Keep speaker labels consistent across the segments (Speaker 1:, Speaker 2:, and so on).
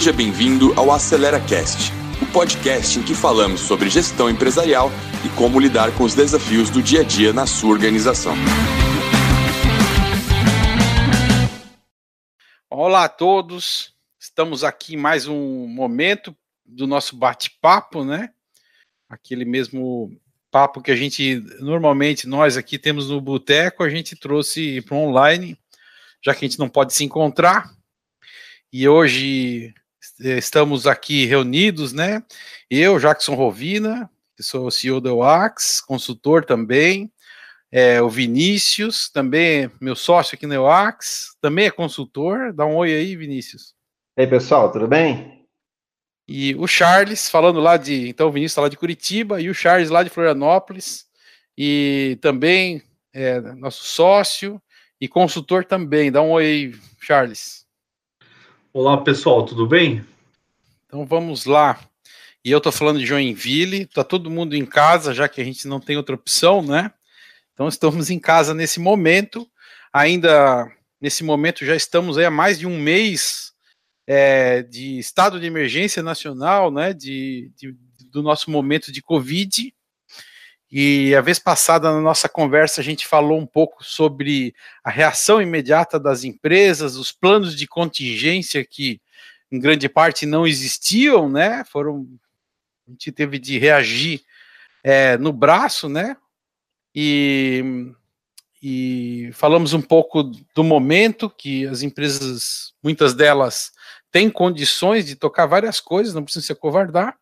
Speaker 1: Seja bem-vindo ao Acelera Cast, o podcast em que falamos sobre gestão empresarial e como lidar com os desafios do dia a dia na sua organização.
Speaker 2: Olá a todos, estamos aqui em mais um momento do nosso bate-papo, né? Aquele mesmo papo que a gente normalmente nós aqui temos no boteco, a gente trouxe para online, já que a gente não pode se encontrar. E hoje estamos aqui reunidos, né? Eu, Jackson Rovina, que sou CEO da UAX, consultor também. É, o Vinícius, também meu sócio aqui na UAX, também é consultor. Dá um oi aí, Vinícius.
Speaker 3: E aí, pessoal, tudo bem?
Speaker 2: E o Charles, falando lá de. Então, o Vinícius está lá de Curitiba, e o Charles lá de Florianópolis, e também é, nosso sócio e consultor também. Dá um oi, Charles.
Speaker 4: Olá, pessoal, tudo bem?
Speaker 2: Então vamos lá. E eu estou falando de Joinville, está todo mundo em casa, já que a gente não tem outra opção, né? Então estamos em casa nesse momento. Ainda nesse momento já estamos aí há mais de um mês é, de estado de emergência nacional, né, de, de, do nosso momento de Covid. E a vez passada na nossa conversa a gente falou um pouco sobre a reação imediata das empresas, os planos de contingência que em grande parte não existiam, né? Foram a gente teve de reagir é, no braço, né? E, e falamos um pouco do momento que as empresas, muitas delas tem condições de tocar várias coisas, não precisa se acovardar.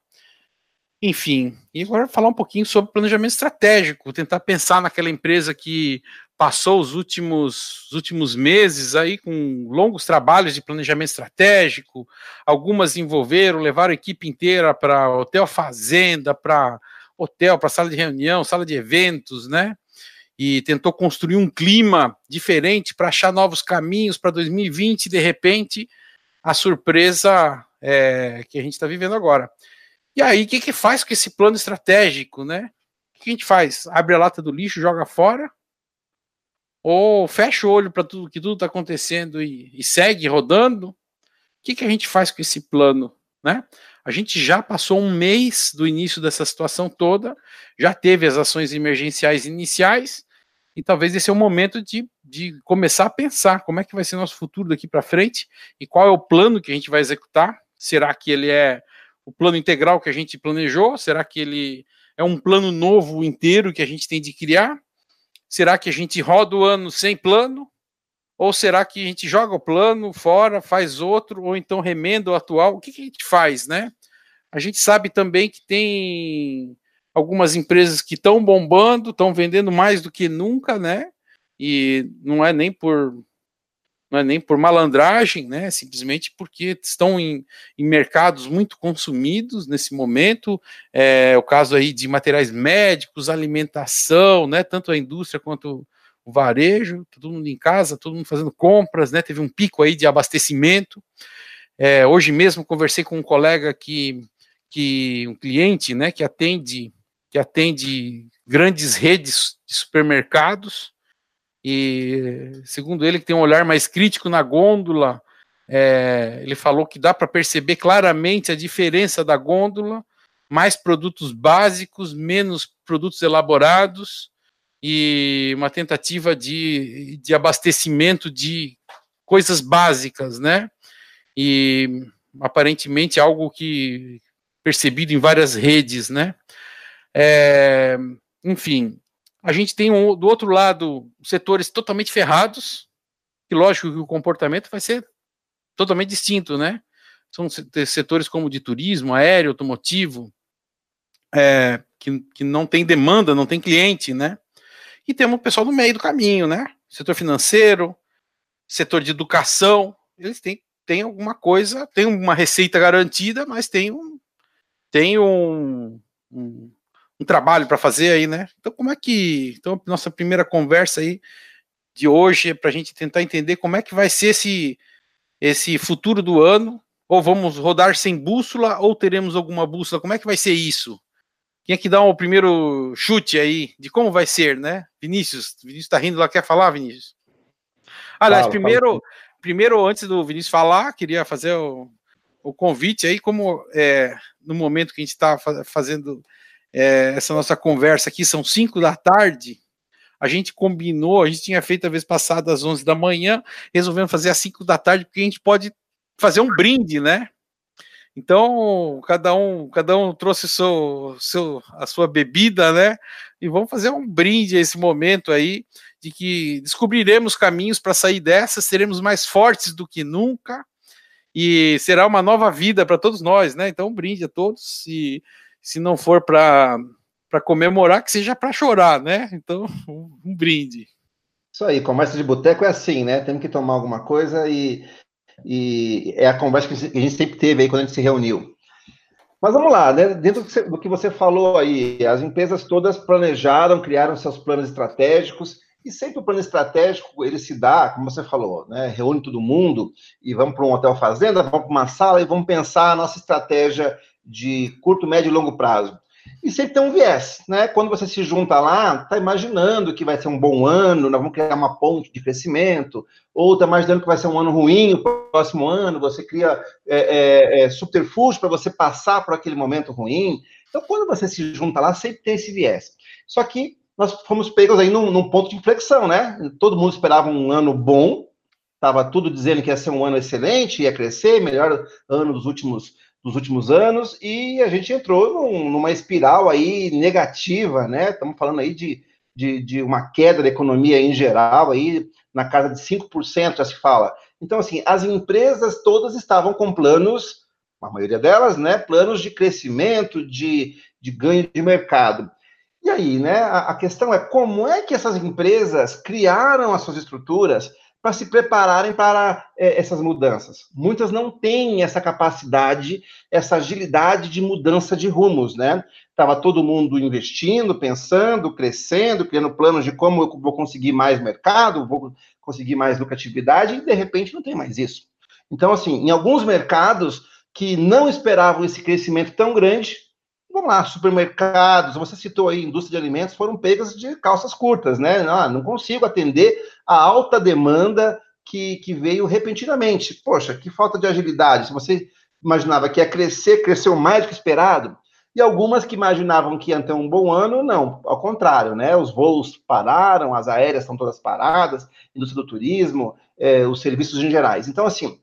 Speaker 2: Enfim, e agora falar um pouquinho sobre planejamento estratégico, tentar pensar naquela empresa que passou os últimos, os últimos meses aí com longos trabalhos de planejamento estratégico, algumas envolveram, levaram a equipe inteira para hotel fazenda, para hotel, para sala de reunião, sala de eventos, né? E tentou construir um clima diferente para achar novos caminhos para 2020, de repente, a surpresa é, que a gente está vivendo agora. E aí, o que, que faz com esse plano estratégico, né? O que a gente faz? Abre a lata do lixo, joga fora? Ou fecha o olho para tudo que tudo está acontecendo e, e, segue rodando? O que, que a gente faz com esse plano, né? A gente já passou um mês do início dessa situação toda, já teve as ações emergenciais iniciais, e talvez esse é o momento de, de começar a pensar como é que vai ser nosso futuro daqui para frente e qual é o plano que a gente vai executar. Será que ele é o plano integral que a gente planejou? Será que ele é um plano novo inteiro que a gente tem de criar? Será que a gente roda o ano sem plano? Ou será que a gente joga o plano fora, faz outro, ou então remenda o atual? O que, que a gente faz, né? A gente sabe também que tem algumas empresas que estão bombando, estão vendendo mais do que nunca, né? E não é nem por não é nem por malandragem, né? Simplesmente porque estão em, em mercados muito consumidos nesse momento. É, o caso aí de materiais médicos, alimentação, né? Tanto a indústria quanto o varejo, todo mundo em casa, todo mundo fazendo compras, né? Teve um pico aí de abastecimento. É, hoje mesmo conversei com um colega que, que um cliente, né? Que atende que atende grandes redes de supermercados e, segundo ele, que tem um olhar mais crítico na gôndola, é, ele falou que dá para perceber claramente a diferença da gôndola, mais produtos básicos, menos produtos elaborados e uma tentativa de, de abastecimento de coisas básicas, né? E aparentemente algo que percebido em várias redes, né? É, enfim, a gente tem um, do outro lado setores totalmente ferrados, que lógico que o comportamento vai ser totalmente distinto, né? São setores como de turismo, aéreo, automotivo, é, que, que não tem demanda, não tem cliente, né? E temos o pessoal no meio do caminho, né? Setor financeiro, setor de educação, eles têm, têm alguma coisa, tem uma receita garantida, mas tem um, tem um, um um trabalho para fazer aí, né? Então, como é que. Então, nossa primeira conversa aí de hoje é para a gente tentar entender como é que vai ser esse, esse futuro do ano. Ou vamos rodar sem bússola, ou teremos alguma bússola? Como é que vai ser isso? Quem é que dá o um primeiro chute aí de como vai ser, né? Vinícius, Vinícius está rindo lá, quer falar, Vinícius? Aliás, fala, primeiro, fala. primeiro, antes do Vinícius falar, queria fazer o, o convite aí, como é, no momento que a gente está fazendo é, essa nossa conversa aqui, são 5 da tarde, a gente combinou, a gente tinha feito a vez passada às 11 da manhã, resolvemos fazer às 5 da tarde, porque a gente pode fazer um brinde, né? Então, cada um, cada um trouxe seu, seu, a sua bebida, né? E vamos fazer um brinde a esse momento aí, de que descobriremos caminhos para sair dessa, seremos mais fortes do que nunca, e será uma nova vida para todos nós, né? Então, um brinde a todos, e se não for para comemorar, que seja para chorar, né? Então, um, um brinde.
Speaker 3: Isso aí, conversa de boteco é assim, né? Temos que tomar alguma coisa e, e é a conversa que a gente sempre teve aí quando a gente se reuniu. Mas vamos lá, né? Dentro do que você falou aí, as empresas todas planejaram, criaram seus planos estratégicos, e sempre o plano estratégico ele se dá, como você falou, né? Reúne todo mundo e vamos para um hotel fazenda, vamos para uma sala e vamos pensar a nossa estratégia de curto, médio e longo prazo. E sempre tem um viés, né? Quando você se junta lá, tá imaginando que vai ser um bom ano, nós vamos criar uma ponte de crescimento, ou tá imaginando que vai ser um ano ruim o próximo ano, você cria é, é, é, subterfúgio para você passar por aquele momento ruim. Então, quando você se junta lá, sempre tem esse viés. Só que nós fomos pegos aí num, num ponto de inflexão, né? Todo mundo esperava um ano bom, estava tudo dizendo que ia ser um ano excelente, ia crescer, melhor ano dos últimos dos últimos anos, e a gente entrou num, numa espiral aí negativa, né? Estamos falando aí de, de, de, uma queda da economia em geral, aí na casa de 5% já se fala. Então, assim, as empresas todas estavam com planos, a maioria delas, né? Planos de crescimento, de, de ganho de mercado. E aí, né? A, a questão é como é que essas empresas criaram as suas estruturas para se prepararem para é, essas mudanças. Muitas não têm essa capacidade, essa agilidade de mudança de rumos, né? Estava todo mundo investindo, pensando, crescendo, criando planos de como eu vou conseguir mais mercado, vou conseguir mais lucratividade, e de repente não tem mais isso. Então, assim, em alguns mercados que não esperavam esse crescimento tão grande, vamos lá, supermercados, você citou aí, indústria de alimentos, foram pegas de calças curtas, né? Ah, não consigo atender a alta demanda que, que veio repentinamente. Poxa, que falta de agilidade. Se você imaginava que ia crescer, cresceu mais do que esperado. E algumas que imaginavam que ia ter um bom ano, não, ao contrário, né? Os voos pararam, as aéreas estão todas paradas, indústria do turismo, é, os serviços em gerais. Então, assim,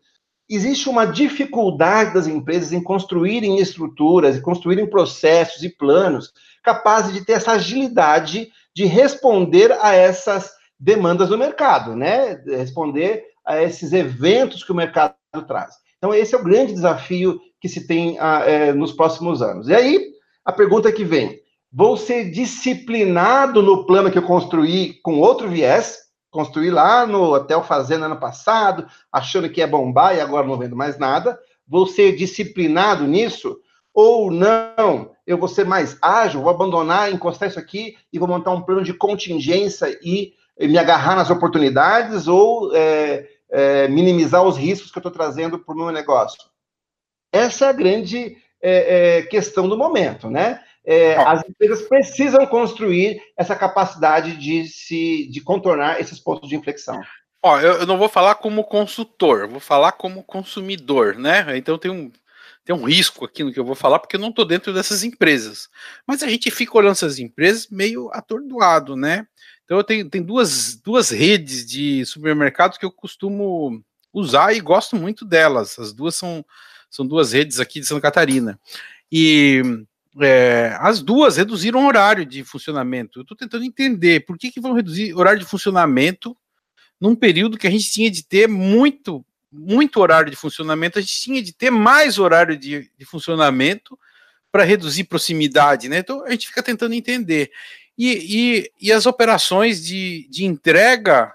Speaker 3: existe uma dificuldade das empresas em construírem estruturas, e construírem processos e planos capazes de ter essa agilidade de responder a essas demandas do mercado, né? Responder a esses eventos que o mercado traz. Então, esse é o grande desafio que se tem ah, é, nos próximos anos. E aí, a pergunta que vem: vou ser disciplinado no plano que eu construí com outro viés? construí lá no Hotel Fazenda ano passado, achando que ia bombar e agora não vendo mais nada. Vou ser disciplinado nisso? Ou não? Eu vou ser mais ágil, vou abandonar, encostar isso aqui e vou montar um plano de contingência e me agarrar nas oportunidades ou é, é, minimizar os riscos que eu estou trazendo para o meu negócio? Essa é a grande é, é questão do momento, né? é, as empresas precisam construir essa capacidade de se de contornar esses pontos de inflexão.
Speaker 2: Ó, eu, eu não vou falar como consultor, vou falar como consumidor, né? Então tem um, tem um risco aqui no que eu vou falar, porque eu não estou dentro dessas empresas. Mas a gente fica olhando essas empresas meio atordoado, né? Então eu tenho, tenho duas, duas redes de supermercados que eu costumo usar e gosto muito delas. As duas são, são duas redes aqui de Santa Catarina. E é, as duas reduziram o horário de funcionamento. Eu estou tentando entender por que, que vão reduzir horário de funcionamento num período que a gente tinha de ter muito, muito horário de funcionamento, a gente tinha de ter mais horário de, de funcionamento para reduzir proximidade, né? Então a gente fica tentando entender. E, e, e as operações de, de entrega,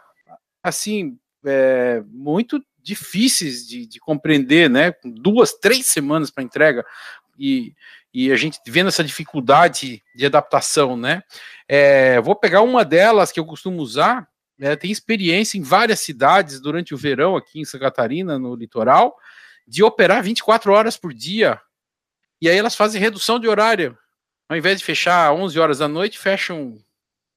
Speaker 2: assim, é, muito difíceis de, de compreender, né? Duas, três semanas para entrega. E, e a gente vendo essa dificuldade de adaptação, né? É, vou pegar uma delas que eu costumo usar, é, tem experiência em várias cidades durante o verão aqui em Santa Catarina, no litoral, de operar 24 horas por dia. E aí elas fazem redução de horário. Ao invés de fechar 11 horas da noite, fecham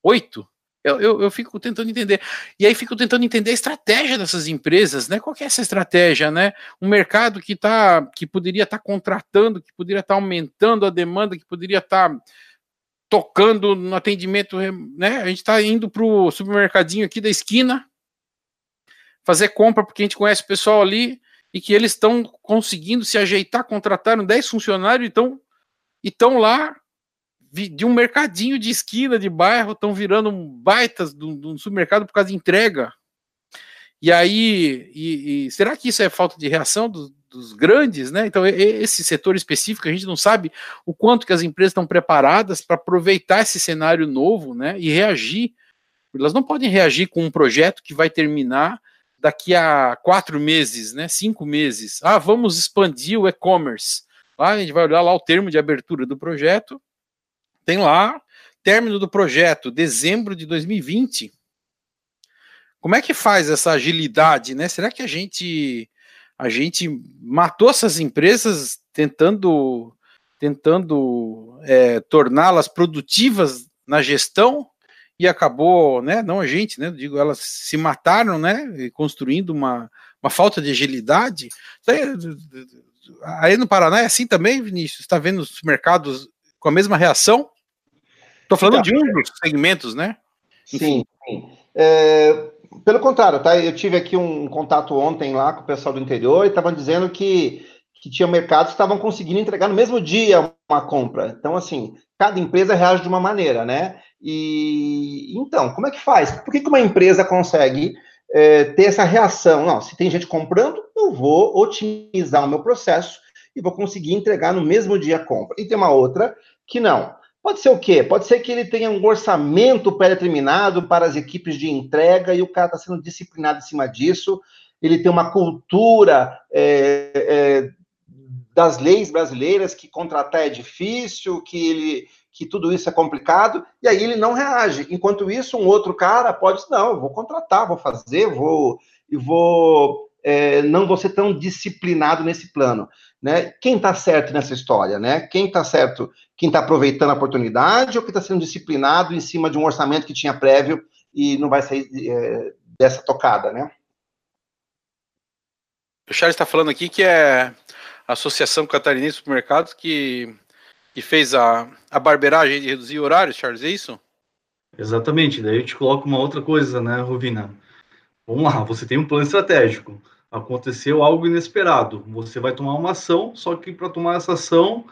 Speaker 2: 8. Eu, eu, eu, fico tentando entender. E aí fico tentando entender a estratégia dessas empresas, né? Qual é essa estratégia, né? Um mercado que tá, que poderia estar tá contratando, que poderia estar tá aumentando a demanda, que poderia estar tá tocando no atendimento, né? A gente está indo para o supermercadinho aqui da esquina fazer compra porque a gente conhece o pessoal ali e que eles estão conseguindo se ajeitar, contrataram 10 funcionários e estão lá de um mercadinho de esquina de bairro, estão virando baitas de um supermercado por causa de entrega. E aí, e, e, será que isso é falta de reação do, dos grandes, né? Então, esse setor específico, a gente não sabe o quanto que as empresas estão preparadas para aproveitar esse cenário novo, né? E reagir. Elas não podem reagir com um projeto que vai terminar daqui a quatro meses, né? Cinco meses. Ah, vamos expandir o e-commerce. Lá a gente vai olhar lá o termo de abertura do projeto tem lá, término do projeto, dezembro de 2020. Como é que faz essa agilidade, né? Será que a gente a gente matou essas empresas tentando tentando é, torná-las produtivas na gestão e acabou, né? Não a gente, né? Digo, elas se mataram, né? Construindo uma, uma falta de agilidade. Aí no Paraná é assim também, Vinícius? Está vendo os mercados com a mesma reação? Estou falando então, de um dos segmentos, né?
Speaker 3: Sim, sim. É, pelo contrário, tá? Eu tive aqui um contato ontem lá com o pessoal do interior e estavam dizendo que, que tinha mercados que estavam conseguindo entregar no mesmo dia uma compra. Então, assim, cada empresa reage de uma maneira, né? E então, como é que faz? Por que, que uma empresa consegue é, ter essa reação? Não, se tem gente comprando, eu vou otimizar o meu processo e vou conseguir entregar no mesmo dia a compra. E tem uma outra que não. Pode ser o quê? Pode ser que ele tenha um orçamento pré-determinado para as equipes de entrega e o cara está sendo disciplinado em cima disso. Ele tem uma cultura é, é, das leis brasileiras que contratar é difícil, que ele que tudo isso é complicado, e aí ele não reage. Enquanto isso, um outro cara pode não, vou contratar, vou fazer, vou e vou é, não vou ser tão disciplinado nesse plano né? Quem está certo nessa história, né? Quem está certo, quem está aproveitando a oportunidade ou quem está sendo disciplinado em cima de um orçamento que tinha prévio e não vai sair é, dessa tocada, né?
Speaker 2: O Charles está falando aqui que é a Associação Catarinense de Supermercados que, que fez a, a barbeiragem de reduzir horários, Charles, é isso?
Speaker 4: Exatamente, daí eu te coloco uma outra coisa, né, Rovina? Vamos lá, você tem um plano estratégico aconteceu algo inesperado. Você vai tomar uma ação, só que para tomar essa ação,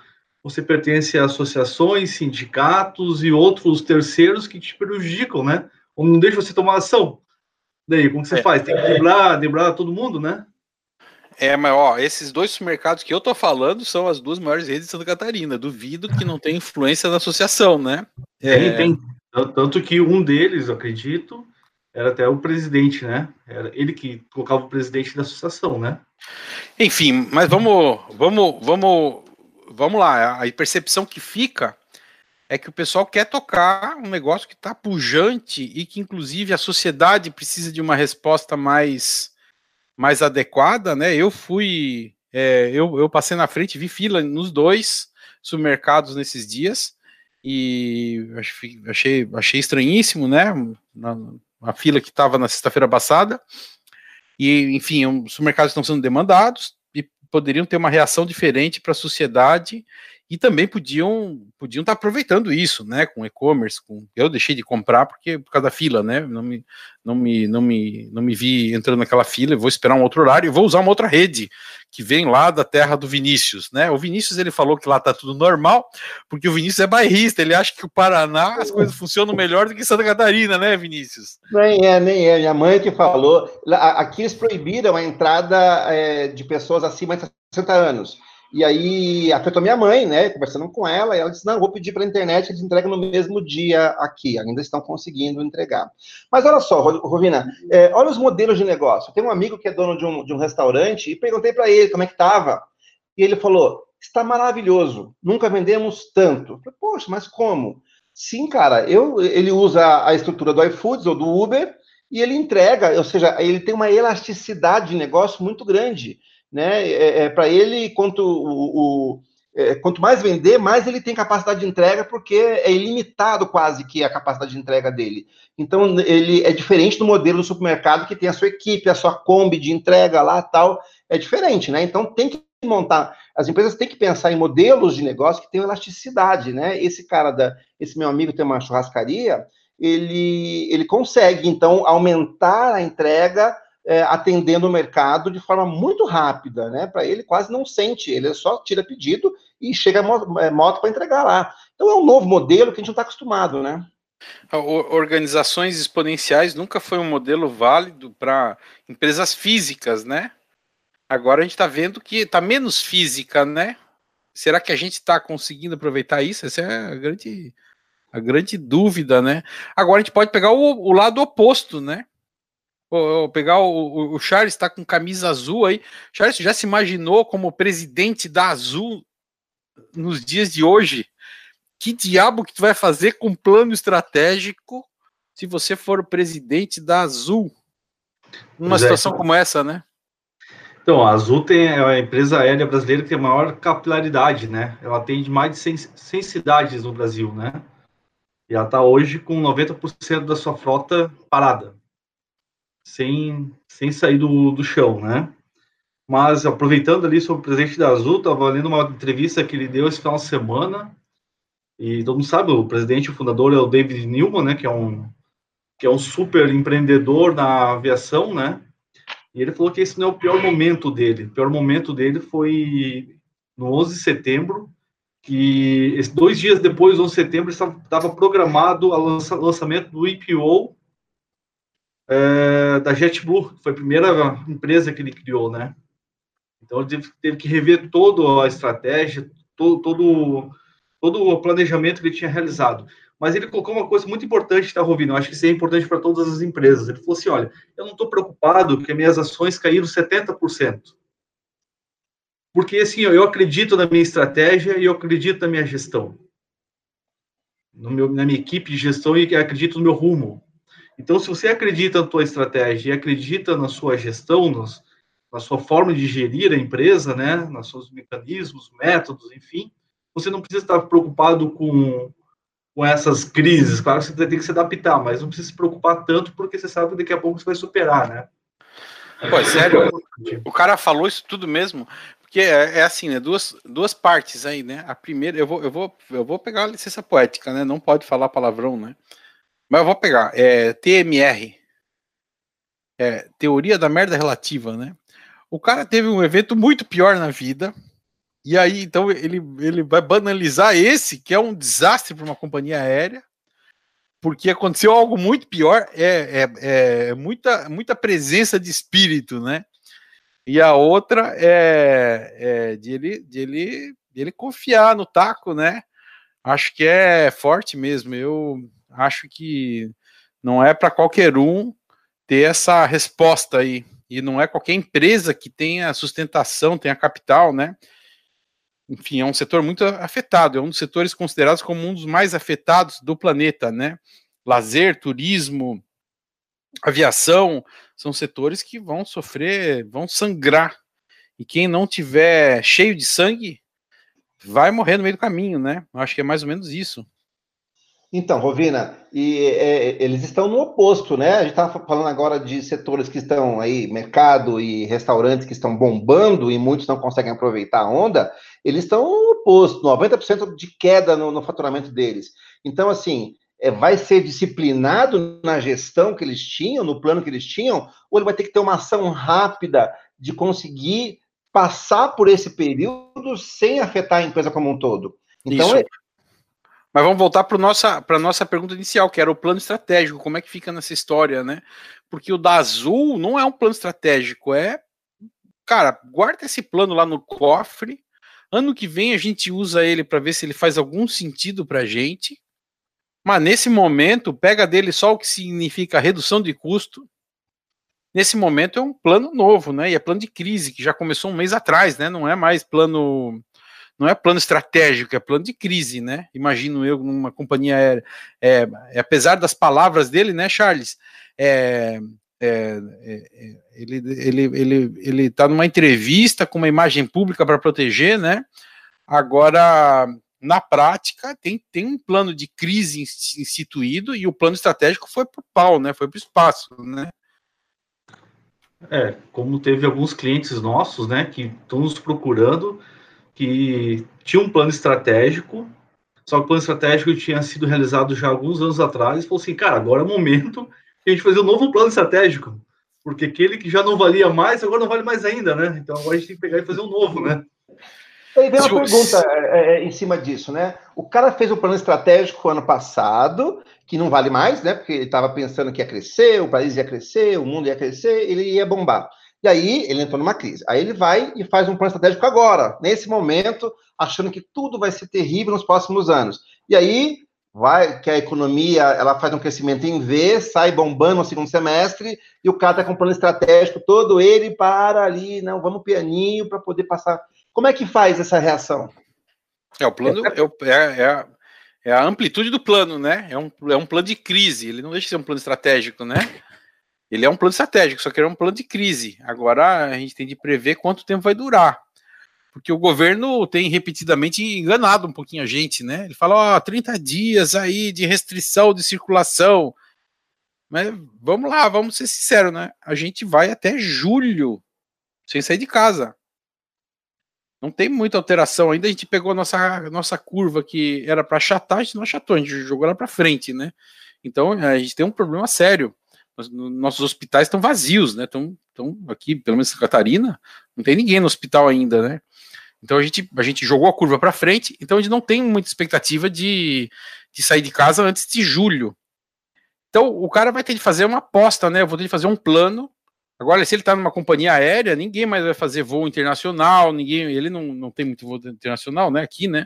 Speaker 4: você pertence a associações, sindicatos e outros terceiros que te prejudicam, né? Ou não deixa você tomar ação. Daí, como você é. faz? Tem que driblar, driblar todo mundo, né?
Speaker 2: É, mas ó, esses dois supermercados que eu tô falando são as duas maiores redes de Santa Catarina. Duvido que não tenha influência da associação, né?
Speaker 4: É... Tem, tem. Tanto que um deles, acredito, era até o presidente, né? Era ele que colocava o presidente da associação, né?
Speaker 2: Enfim, mas vamos, vamos, vamos, vamos lá. A percepção que fica é que o pessoal quer tocar um negócio que está pujante e que, inclusive, a sociedade precisa de uma resposta mais, mais adequada, né? Eu fui, é, eu, eu passei na frente, vi fila nos dois supermercados nesses dias e achei, achei estranhíssimo, né? Na, a fila que estava na sexta-feira passada. E, enfim, os supermercados estão sendo demandados e poderiam ter uma reação diferente para a sociedade e também podiam podiam estar tá aproveitando isso, né, com e-commerce, com eu deixei de comprar porque por causa da fila, né, não me não me não me não me vi entrando naquela fila, vou esperar um outro horário e vou usar uma outra rede que vem lá da terra do Vinícius, né? O Vinícius ele falou que lá tá tudo normal, porque o Vinícius é bairrista, ele acha que o Paraná as coisas funcionam melhor do que Santa Catarina, né, Vinícius?
Speaker 3: Nem é, nem é. Minha mãe que falou, aqui eles proibiram a entrada é, de pessoas acima de 60 anos. E aí afetou minha mãe, né? Conversando com ela, e ela disse: Não, vou pedir para a internet, eles entregam no mesmo dia aqui, ainda estão conseguindo entregar. Mas olha só, Rovina, é, olha os modelos de negócio. Tem um amigo que é dono de um, de um restaurante e perguntei para ele como é que estava. E ele falou: Está maravilhoso, nunca vendemos tanto. falei, Poxa, mas como? Sim, cara, eu, ele usa a estrutura do iFoods ou do Uber e ele entrega, ou seja, ele tem uma elasticidade de negócio muito grande né? É, é para ele, quanto o, o, é, quanto mais vender, mais ele tem capacidade de entrega, porque é ilimitado quase que a capacidade de entrega dele. Então, ele é diferente do modelo do supermercado que tem a sua equipe, a sua Kombi de entrega lá tal. É diferente, né? Então, tem que montar. As empresas têm que pensar em modelos de negócio que tenham elasticidade, né? Esse cara da. Esse meu amigo tem uma churrascaria, ele, ele consegue, então, aumentar a entrega é, atendendo o mercado de forma muito rápida, né? Para ele quase não sente, ele só tira pedido e chega é, moto para entregar lá. Então é um novo modelo que a gente não está acostumado, né?
Speaker 2: Organizações exponenciais nunca foi um modelo válido para empresas físicas, né? Agora a gente está vendo que está menos física, né? Será que a gente está conseguindo aproveitar isso? Essa é a grande, a grande dúvida, né? Agora a gente pode pegar o, o lado oposto, né? Pegar o, o Charles está com camisa azul aí. Charles, já se imaginou como presidente da Azul nos dias de hoje? Que diabo que tu vai fazer com um plano estratégico se você for o presidente da Azul? Uma é. situação como essa, né?
Speaker 4: Então, a Azul tem, é a empresa aérea brasileira que tem a maior capilaridade, né? Ela tem mais de 100, 100 cidades no Brasil, né? E ela está hoje com 90% da sua frota parada sem, sem sair do, do chão, né? Mas aproveitando ali sobre o presidente da Azul, estava lendo uma entrevista que ele deu esse final de semana, e todo mundo sabe, o presidente o fundador é o David Newman, né, que é um, que é um super empreendedor na aviação, né? E ele falou que esse não é o pior momento dele. O pior momento dele foi no 11 de setembro, que dois dias depois, 11 de setembro, estava programado o lançamento do IPO é, da JetBlue, que foi a primeira empresa que ele criou, né? Então ele teve, teve que rever toda a estratégia, todo, todo, todo o planejamento que ele tinha realizado. Mas ele colocou uma coisa muito importante, tá, Rovino? Eu acho que isso é importante para todas as empresas. Ele falou assim: olha, eu não estou preocupado que minhas ações caíram 70%. Porque, assim, eu acredito na minha estratégia e eu acredito na minha gestão. Meu, na minha equipe de gestão e acredito no meu rumo. Então, se você acredita na tua estratégia e acredita na sua gestão, nos, na sua forma de gerir a empresa, né, nos seus mecanismos, métodos, enfim, você não precisa estar preocupado com, com essas crises. Claro que você tem que se adaptar, mas não precisa se preocupar tanto porque você sabe que daqui a pouco você vai superar, né?
Speaker 2: Pô, é sério, o cara falou isso tudo mesmo, porque é, é, assim, né? Duas, duas partes aí, né? A primeira, eu vou, eu vou, eu vou pegar a licença poética, né? Não pode falar palavrão, né? Mas eu vou pegar. É, TMR. É, teoria da merda relativa, né? O cara teve um evento muito pior na vida. E aí, então, ele, ele vai banalizar esse, que é um desastre para uma companhia aérea, porque aconteceu algo muito pior, é, é, é, muita, muita presença de espírito, né? E a outra é, é de, ele, de, ele, de ele confiar no taco, né? Acho que é forte mesmo. Eu acho que não é para qualquer um ter essa resposta aí. E não é qualquer empresa que tenha sustentação, tenha capital, né? Enfim, é um setor muito afetado, é um dos setores considerados como um dos mais afetados do planeta, né? Lazer, turismo, aviação, são setores que vão sofrer, vão sangrar. E quem não tiver cheio de sangue vai morrer no meio do caminho, né? Acho que é mais ou menos isso.
Speaker 3: Então, Rovina, e é, eles estão no oposto, né? A gente estava falando agora de setores que estão aí, mercado e restaurantes que estão bombando e muitos não conseguem aproveitar a onda, eles estão no oposto, 90% de queda no, no, faturamento deles. Então, assim, é, vai ser disciplinado na gestão que eles tinham, no plano que eles tinham, ou ele vai ter que ter uma ação rápida de conseguir passar por esse período sem afetar a empresa como um todo? Então, é,
Speaker 2: mas vamos voltar para nossa, nossa pergunta inicial, que era o plano estratégico. Como é que fica nessa história, né? Porque o da Azul não é um plano estratégico, é. Cara, guarda esse plano lá no cofre. Ano que vem a gente usa ele para ver se ele faz algum sentido para a gente. Mas nesse momento, pega dele só o que significa redução de custo. Nesse momento é um plano novo, né? E é plano de crise, que já começou um mês atrás, né? Não é mais plano não é plano estratégico, é plano de crise, né? Imagino eu numa companhia aérea. É, é, apesar das palavras dele, né, Charles? É, é, é ele ele ele ele está numa entrevista com uma imagem pública para proteger, né? Agora, na prática, tem, tem um plano de crise instituído e o plano estratégico foi para o pau, né? Foi para o espaço, né?
Speaker 4: É, como teve alguns clientes nossos, né, que estão nos procurando, que tinha um plano estratégico, só que o plano estratégico tinha sido realizado já alguns anos atrás, e falou assim, cara, agora é o momento de a gente fazer um novo plano estratégico, porque aquele que já não valia mais, agora não vale mais ainda, né? Então agora a gente tem que pegar e fazer um novo, né?
Speaker 3: Aí vem uma pergunta é, é, em cima disso, né? O cara fez um plano estratégico ano passado, que não vale mais, né? Porque ele estava pensando que ia crescer, o país ia crescer, o mundo ia crescer, ele ia bombar. E aí ele entrou numa crise. Aí ele vai e faz um plano estratégico agora, nesse momento, achando que tudo vai ser terrível nos próximos anos. E aí vai que a economia ela faz um crescimento em V, sai bombando no segundo semestre, e o cara está com um plano estratégico todo ele para ali, não, vamos pianinho para poder passar como é que faz essa reação?
Speaker 2: É o plano, é, é, é, a, é, a, amplitude do plano, né? É um, é um plano de crise. Ele não deixa de ser um plano estratégico, né? Ele é um plano estratégico, só que é um plano de crise. Agora a gente tem de prever quanto tempo vai durar. Porque o governo tem repetidamente enganado um pouquinho a gente, né? Ele fala, ó, oh, 30 dias aí de restrição de circulação. Mas vamos lá, vamos ser sinceros, né? A gente vai até julho sem sair de casa. Não tem muita alteração ainda. A gente pegou a nossa, nossa curva que era para achatar, a gente não achatou, a gente jogou ela para frente, né? Então a gente tem um problema sério. Nossos hospitais estão vazios, né? Estão, estão aqui, pelo menos em Santa Catarina, não tem ninguém no hospital ainda, né? Então a gente, a gente jogou a curva para frente, então a gente não tem muita expectativa de, de sair de casa antes de julho. Então o cara vai ter de fazer uma aposta, né? Eu vou ter de fazer um plano Agora, se ele está numa companhia aérea, ninguém mais vai fazer voo internacional, ninguém, ele não, não tem muito voo internacional, né? Aqui, né?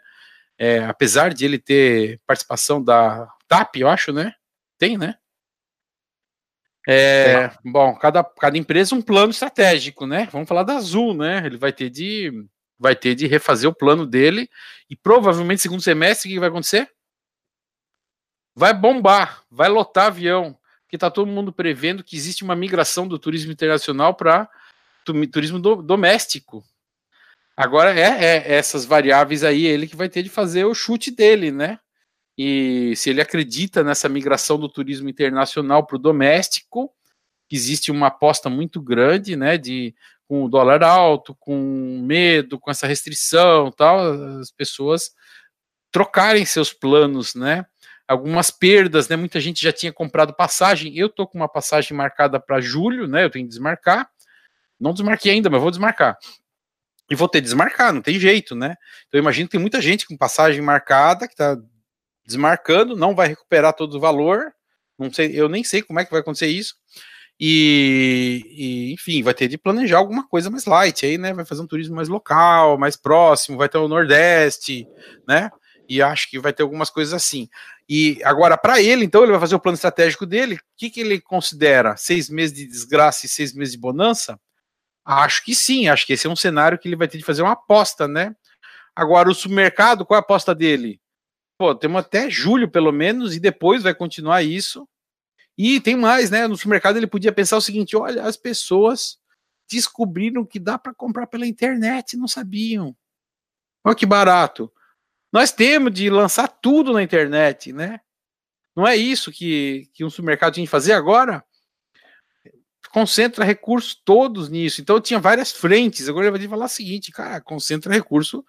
Speaker 2: É, apesar de ele ter participação da TAP, eu acho, né? Tem, né? É, bom, cada, cada empresa um plano estratégico, né? Vamos falar da Azul, né? Ele vai ter de vai ter de refazer o plano dele e provavelmente segundo semestre o que vai acontecer? Vai bombar, vai lotar avião que está todo mundo prevendo que existe uma migração do turismo internacional para turismo do, doméstico. Agora é, é, essas variáveis aí ele que vai ter de fazer o chute dele, né? E se ele acredita nessa migração do turismo internacional para o doméstico, existe uma aposta muito grande, né? De com o dólar alto, com medo, com essa restrição, tal, as pessoas trocarem seus planos, né? algumas perdas, né? Muita gente já tinha comprado passagem. Eu tô com uma passagem marcada para julho, né? Eu tenho que desmarcar. Não desmarquei ainda, mas vou desmarcar. E vou ter que desmarcar, não tem jeito, né? Então eu imagino que tem muita gente com passagem marcada que tá desmarcando, não vai recuperar todo o valor. Não sei, eu nem sei como é que vai acontecer isso. E, e, enfim, vai ter de planejar alguma coisa mais light aí, né? Vai fazer um turismo mais local, mais próximo, vai ter o Nordeste, né? E acho que vai ter algumas coisas assim. E agora, para ele, então, ele vai fazer o plano estratégico dele. O que, que ele considera? Seis meses de desgraça e seis meses de bonança? Acho que sim, acho que esse é um cenário que ele vai ter de fazer uma aposta, né? Agora, o supermercado, qual é a aposta dele? Pô, temos até julho, pelo menos, e depois vai continuar isso. E tem mais, né? No supermercado ele podia pensar o seguinte: olha, as pessoas descobriram que dá para comprar pela internet, não sabiam. Olha que barato. Nós temos de lançar tudo na internet, né? Não é isso que, que um supermercado tinha que fazer agora? Concentra recursos todos nisso. Então tinha várias frentes. Agora ele vai falar o seguinte, cara, concentra recurso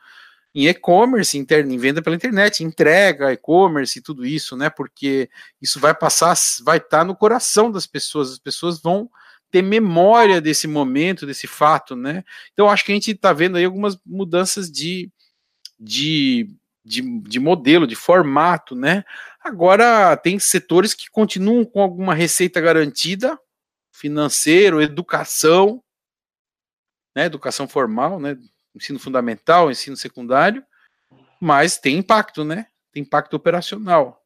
Speaker 2: em e-commerce, em venda pela internet, entrega, e-commerce e tudo isso, né? Porque isso vai passar, vai estar tá no coração das pessoas. As pessoas vão ter memória desse momento, desse fato, né? Então acho que a gente está vendo aí algumas mudanças de, de de, de modelo, de formato, né? Agora tem setores que continuam com alguma receita garantida, financeiro, educação, né? Educação formal, né? Ensino fundamental, ensino secundário, mas tem impacto, né? Tem impacto operacional.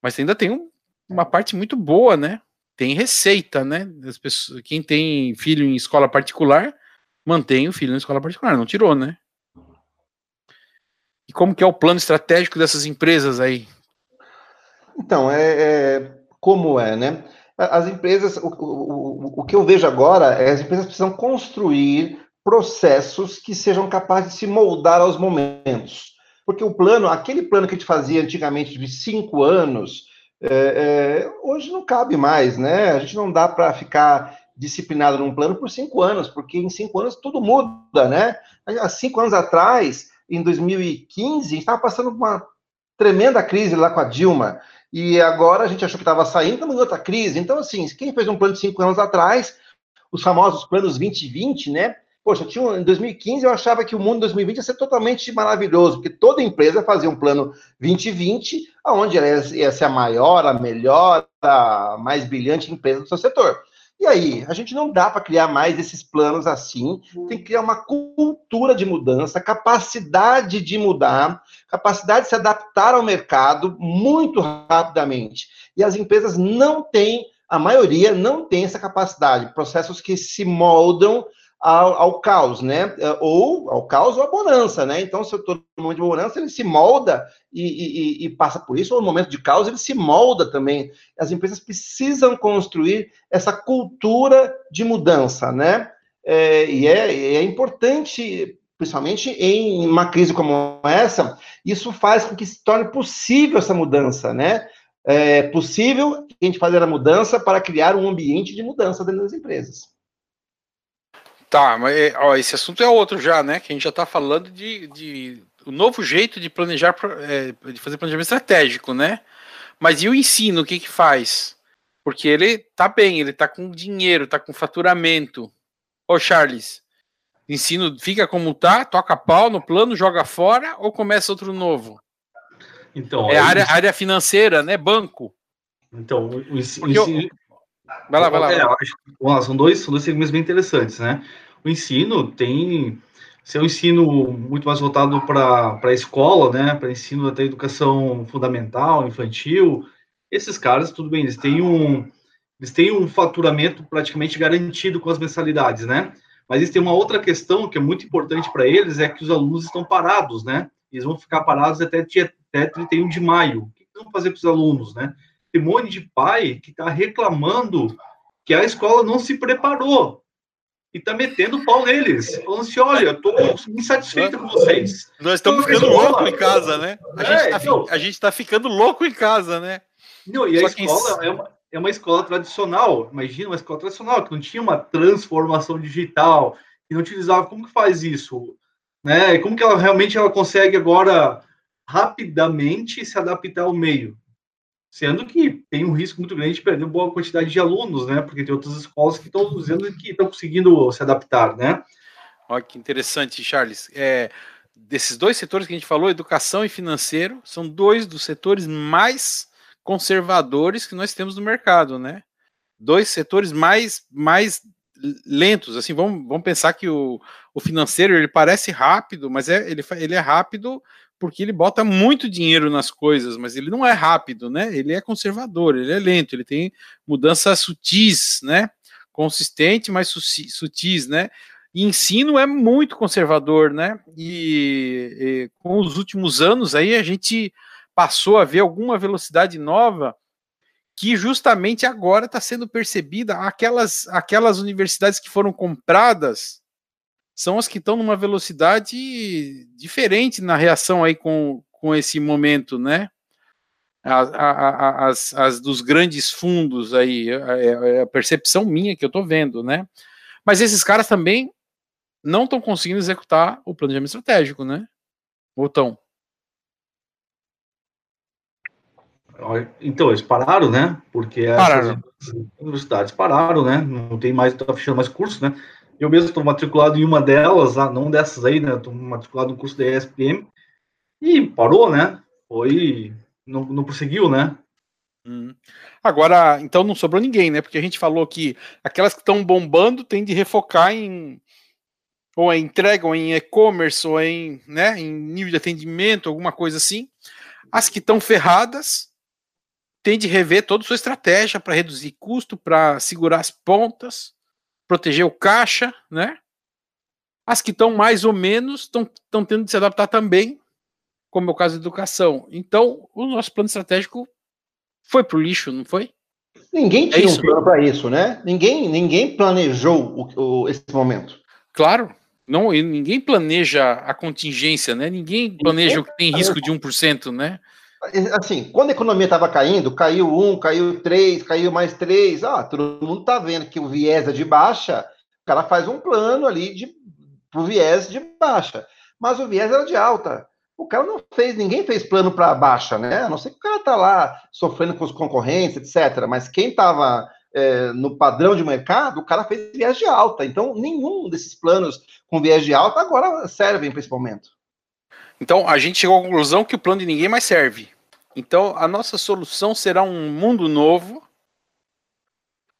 Speaker 2: Mas ainda tem um, uma parte muito boa, né? Tem receita, né? As pessoas, quem tem filho em escola particular mantém o filho em escola particular, não tirou, né? E como que é o plano estratégico dessas empresas aí?
Speaker 3: Então, é, é como é, né? As empresas, o, o, o, que eu vejo agora é as empresas precisam construir processos que sejam capazes de se moldar aos momentos. Porque o plano, aquele plano que a gente fazia antigamente de cinco anos, é, é, hoje não cabe mais, né? A gente não dá para ficar disciplinado num plano por cinco anos, porque em cinco anos tudo muda, né? Há cinco anos atrás, em 2015, a gente estava passando uma tremenda crise lá com a Dilma, e agora a gente achou que estava saindo, estamos em outra crise. Então, assim, quem fez um plano de cinco anos atrás, os famosos planos 2020, né? Poxa, tinha, em 2015 eu achava que o mundo 2020 ia ser totalmente maravilhoso, porque toda empresa fazia um plano 2020, onde ela ia ser a maior, a melhor, a mais brilhante empresa do seu setor. E aí, a gente não dá para criar mais esses planos assim, tem que criar uma cultura de mudança, capacidade de mudar, capacidade de se adaptar ao mercado muito rapidamente. E as empresas não têm, a maioria não tem essa capacidade, processos que se moldam ao, ao, caos, né? É, ou ao caos ou à bonança, né? Então, se eu estou no momento de bonança, ele se molda e, e, e, passa por isso, ou no momento de caos, ele se molda também. As empresas precisam construir essa cultura de mudança, né? É, e é, é importante, principalmente em uma crise como essa, isso faz com que se torne possível essa mudança, né? É possível a gente fazer a mudança para criar um ambiente de mudança dentro das empresas.
Speaker 2: Tá, mas ó, esse assunto é outro já, né? Que a gente já está falando de, de o novo jeito de planejar, é, de fazer planejamento estratégico, né? Mas e o ensino, o que que faz? Porque ele tá bem, ele tá com dinheiro, tá com faturamento. Ô Charles, ensino fica como tá, toca pau no plano, joga fora ou começa outro novo? Então, é área, área financeira, né? Banco.
Speaker 4: Então, o ensino, eu, Vai lá, vai lá. É, acho, são, dois, são dois segmentos bem interessantes, né? O ensino tem seu ensino muito mais voltado para a escola, né? Para ensino até educação fundamental, infantil. Esses caras, tudo bem, eles têm um eles têm um faturamento praticamente garantido com as mensalidades, né? Mas eles têm uma outra questão que é muito importante para eles, é que os alunos estão parados, né? Eles vão ficar parados até, até 31 de maio. O que vão fazer com os alunos, né? Tem um monte de pai que está reclamando que a escola não se preparou e está metendo pau neles. Falando assim: olha, estou insatisfeito com vocês.
Speaker 2: Nós estamos então, ficando loucos em casa, né? A é, gente está então, ficando louco em casa, né?
Speaker 4: Não, e Só a escola que... é, uma, é uma escola tradicional. Imagina uma escola tradicional que não tinha uma transformação digital, que não utilizava. Como que faz isso? Né? Como que ela realmente ela consegue agora rapidamente se adaptar ao meio? Sendo que tem um risco muito grande de perder boa quantidade de alunos, né? Porque tem outras escolas que estão dizendo que estão conseguindo se adaptar, né?
Speaker 2: Olha que interessante, Charles. É, desses dois setores que a gente falou, educação e financeiro, são dois dos setores mais conservadores que nós temos no mercado, né? Dois setores mais, mais lentos, assim, vamos, vamos pensar que o, o financeiro, ele parece rápido, mas é, ele, ele é rápido porque ele bota muito dinheiro nas coisas, mas ele não é rápido, né? Ele é conservador, ele é lento, ele tem mudanças sutis, né? Consistente, mas sutis, né? E ensino é muito conservador, né? E, e, com os últimos anos aí a gente passou a ver alguma velocidade nova que justamente agora está sendo percebida aquelas aquelas universidades que foram compradas são as que estão numa velocidade diferente na reação aí com, com esse momento, né? As, as dos grandes fundos aí, é, é, é a percepção minha que eu estou vendo, né? Mas esses caras também não estão conseguindo executar o planejamento estratégico, né? Ou estão?
Speaker 4: Então, eles pararam, né? Porque pararam. as universidades pararam, né? Não tem mais, tá fechando mais curso, né? Eu mesmo estou matriculado em uma delas, ah, não dessas aí, né? Estou matriculado no curso da ESPM e parou, né? Foi. Não, não prosseguiu, né?
Speaker 2: Hum. Agora, então não sobrou ninguém, né? Porque a gente falou que aquelas que estão bombando tem de refocar em ou em entrega, ou em e-commerce, ou em, né, em nível de atendimento, alguma coisa assim. As que estão ferradas tem de rever toda a sua estratégia para reduzir custo, para segurar as pontas proteger o caixa, né? As que estão mais ou menos estão tendo de se adaptar também, como é o caso da educação. Então, o nosso plano estratégico foi para o lixo, não foi?
Speaker 3: Ninguém é tinha é um plano para isso, né? Ninguém, ninguém planejou o, o, esse momento.
Speaker 2: Claro, Não, ninguém planeja a contingência, né? Ninguém planeja o que tem risco de 1%, né?
Speaker 3: Assim, quando a economia estava caindo, caiu um, caiu três, caiu mais três. Ah, todo mundo está vendo que o viés é de baixa, o cara faz um plano ali de o viés de baixa. Mas o viés era de alta. O cara não fez, ninguém fez plano para baixa, né? A não ser que o cara tá lá sofrendo com os concorrentes, etc. Mas quem estava é, no padrão de mercado, o cara fez viés de alta. Então, nenhum desses planos com viés de alta agora servem para esse momento.
Speaker 2: Então, a gente chegou à conclusão que o plano de ninguém mais serve. Então, a nossa solução será um mundo novo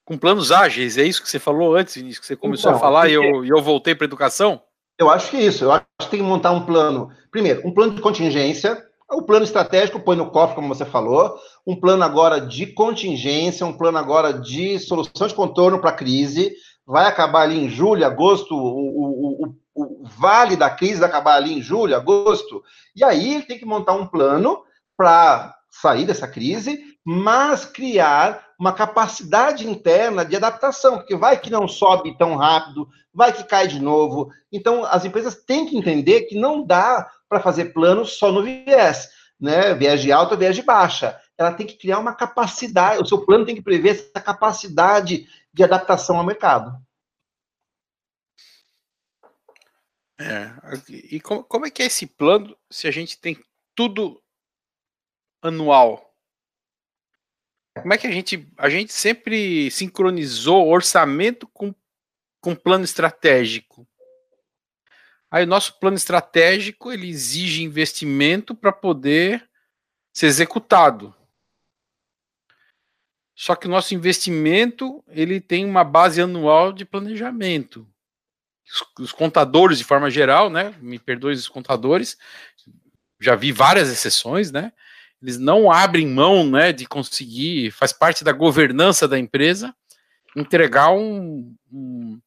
Speaker 2: com planos ágeis. É isso que você falou antes, Vinícius, que você começou então, a falar e eu, eu voltei para a educação?
Speaker 3: Eu acho que isso. Eu acho que tem que montar um plano. Primeiro, um plano de contingência. O plano estratégico põe no cofre, como você falou. Um plano agora de contingência, um plano agora de solução de contorno para a crise. Vai acabar ali em julho, agosto. O, o, o, o vale da crise acabar ali em julho, agosto. E aí ele tem que montar um plano para sair dessa crise, mas criar uma capacidade interna de adaptação, porque vai que não sobe tão rápido, vai que cai de novo. Então, as empresas têm que entender que não dá para fazer planos só no viés, né? Viés de alta, viés de baixa. Ela tem que criar uma capacidade, o seu plano tem que prever essa capacidade de adaptação ao mercado.
Speaker 2: É, e como, como é que é esse plano se a gente tem tudo anual? Como é que a gente a gente sempre sincronizou orçamento com, com plano estratégico? Aí o nosso plano estratégico ele exige investimento para poder ser executado. Só que o nosso investimento ele tem uma base anual de planejamento. Os, contadores, de forma geral, né? Me perdoe os contadores, já vi várias exceções, né? eles não abrem mão né, de conseguir, faz parte da governança da empresa, entregar um, um,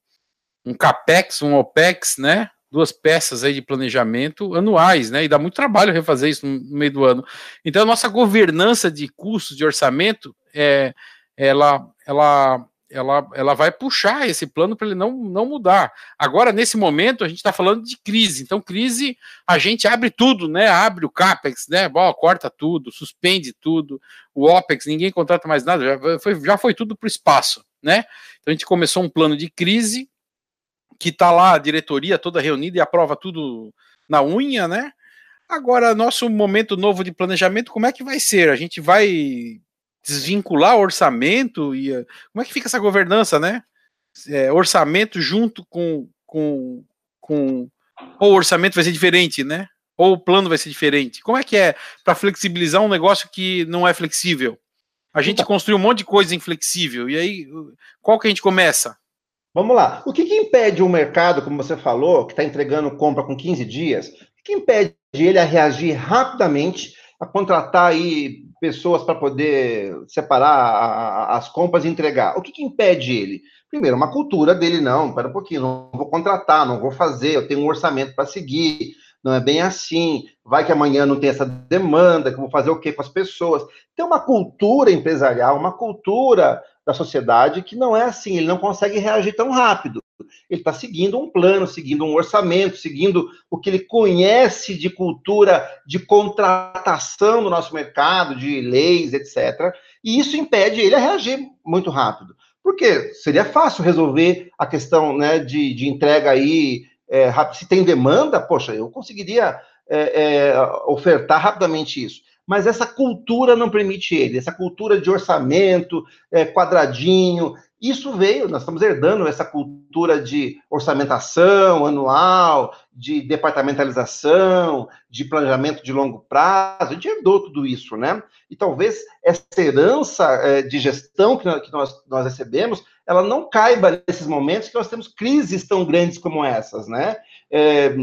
Speaker 2: um CAPEX, um OPEX, né? Duas peças aí de planejamento anuais, né? E dá muito trabalho refazer isso no meio do ano. Então, a nossa governança de custos de orçamento é, ela, ela ela, ela vai puxar esse plano para ele não, não mudar. Agora, nesse momento, a gente está falando de crise. Então, crise, a gente abre tudo, né? Abre o CAPEX, né? Bom, corta tudo, suspende tudo, o OPEX, ninguém contrata mais nada, já foi, já foi tudo para o espaço, né? Então, a gente começou um plano de crise, que está lá a diretoria toda reunida e aprova tudo na unha, né? Agora, nosso momento novo de planejamento, como é que vai ser? A gente vai desvincular o orçamento e eh, como é que fica essa governança, né? É, orçamento junto com, com, com ou o orçamento vai ser diferente, né? Ou o plano vai ser diferente. Como é que é para flexibilizar um negócio que não é flexível? A gente então, construiu um monte de coisa inflexível. E aí, qual que a gente começa?
Speaker 3: Vamos lá. O que, que impede o mercado, como você falou, que está entregando compra com 15 dias, o que, que impede ele a reagir rapidamente, a contratar aí pessoas para poder separar a, as compras e entregar. O que, que, impede ele? Primeiro, uma cultura dele, não, para um pouquinho, não vou contratar, não vou fazer, eu tenho um orçamento para seguir, não é bem assim, vai que amanhã não tem essa demanda, que eu vou fazer o quê com as pessoas? Tem uma cultura empresarial, uma cultura da sociedade que não é assim, ele não consegue reagir tão rápido. Ele está seguindo um plano, seguindo um orçamento, seguindo o que ele conhece de cultura de contratação no nosso mercado, de leis, etc. E isso impede ele a reagir muito rápido. Porque seria fácil resolver a questão né, de, de entrega aí, é, se tem demanda, poxa, eu conseguiria é, é, ofertar rapidamente isso mas essa cultura não permite ele, essa cultura de orçamento, é, quadradinho, isso veio, nós estamos herdando essa cultura de orçamentação anual, de departamentalização, de planejamento de longo prazo, a gente herdou tudo isso, né? E talvez essa herança é, de gestão que nós, nós, recebemos, ela não caiba nesses momentos que nós temos crises tão grandes como essas, né? É,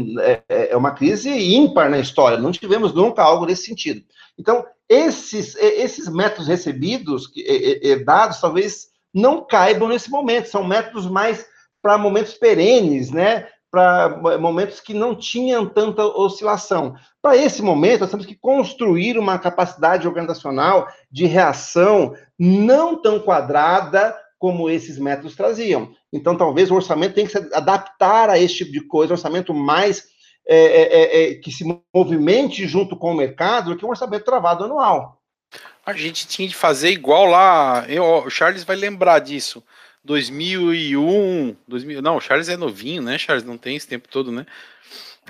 Speaker 3: é, é uma crise ímpar na história, não tivemos nunca algo nesse sentido. Então, esses, esses métodos recebidos, dados, talvez não caibam nesse momento, são métodos mais para momentos perenes, né? Para momentos que não tinham tanta oscilação. Para esse momento, nós temos que construir uma capacidade organizacional de reação não tão quadrada como esses métodos traziam. Então, talvez o orçamento tenha que se adaptar a esse tipo de coisa, um orçamento mais é, é, é, é que se movimente junto com o mercado do que um orçamento travado anual.
Speaker 2: A gente tinha de fazer igual lá. Eu, o Charles vai lembrar disso. 2001, 2000, não, o Charles é novinho, né, Charles? Não tem esse tempo todo, né?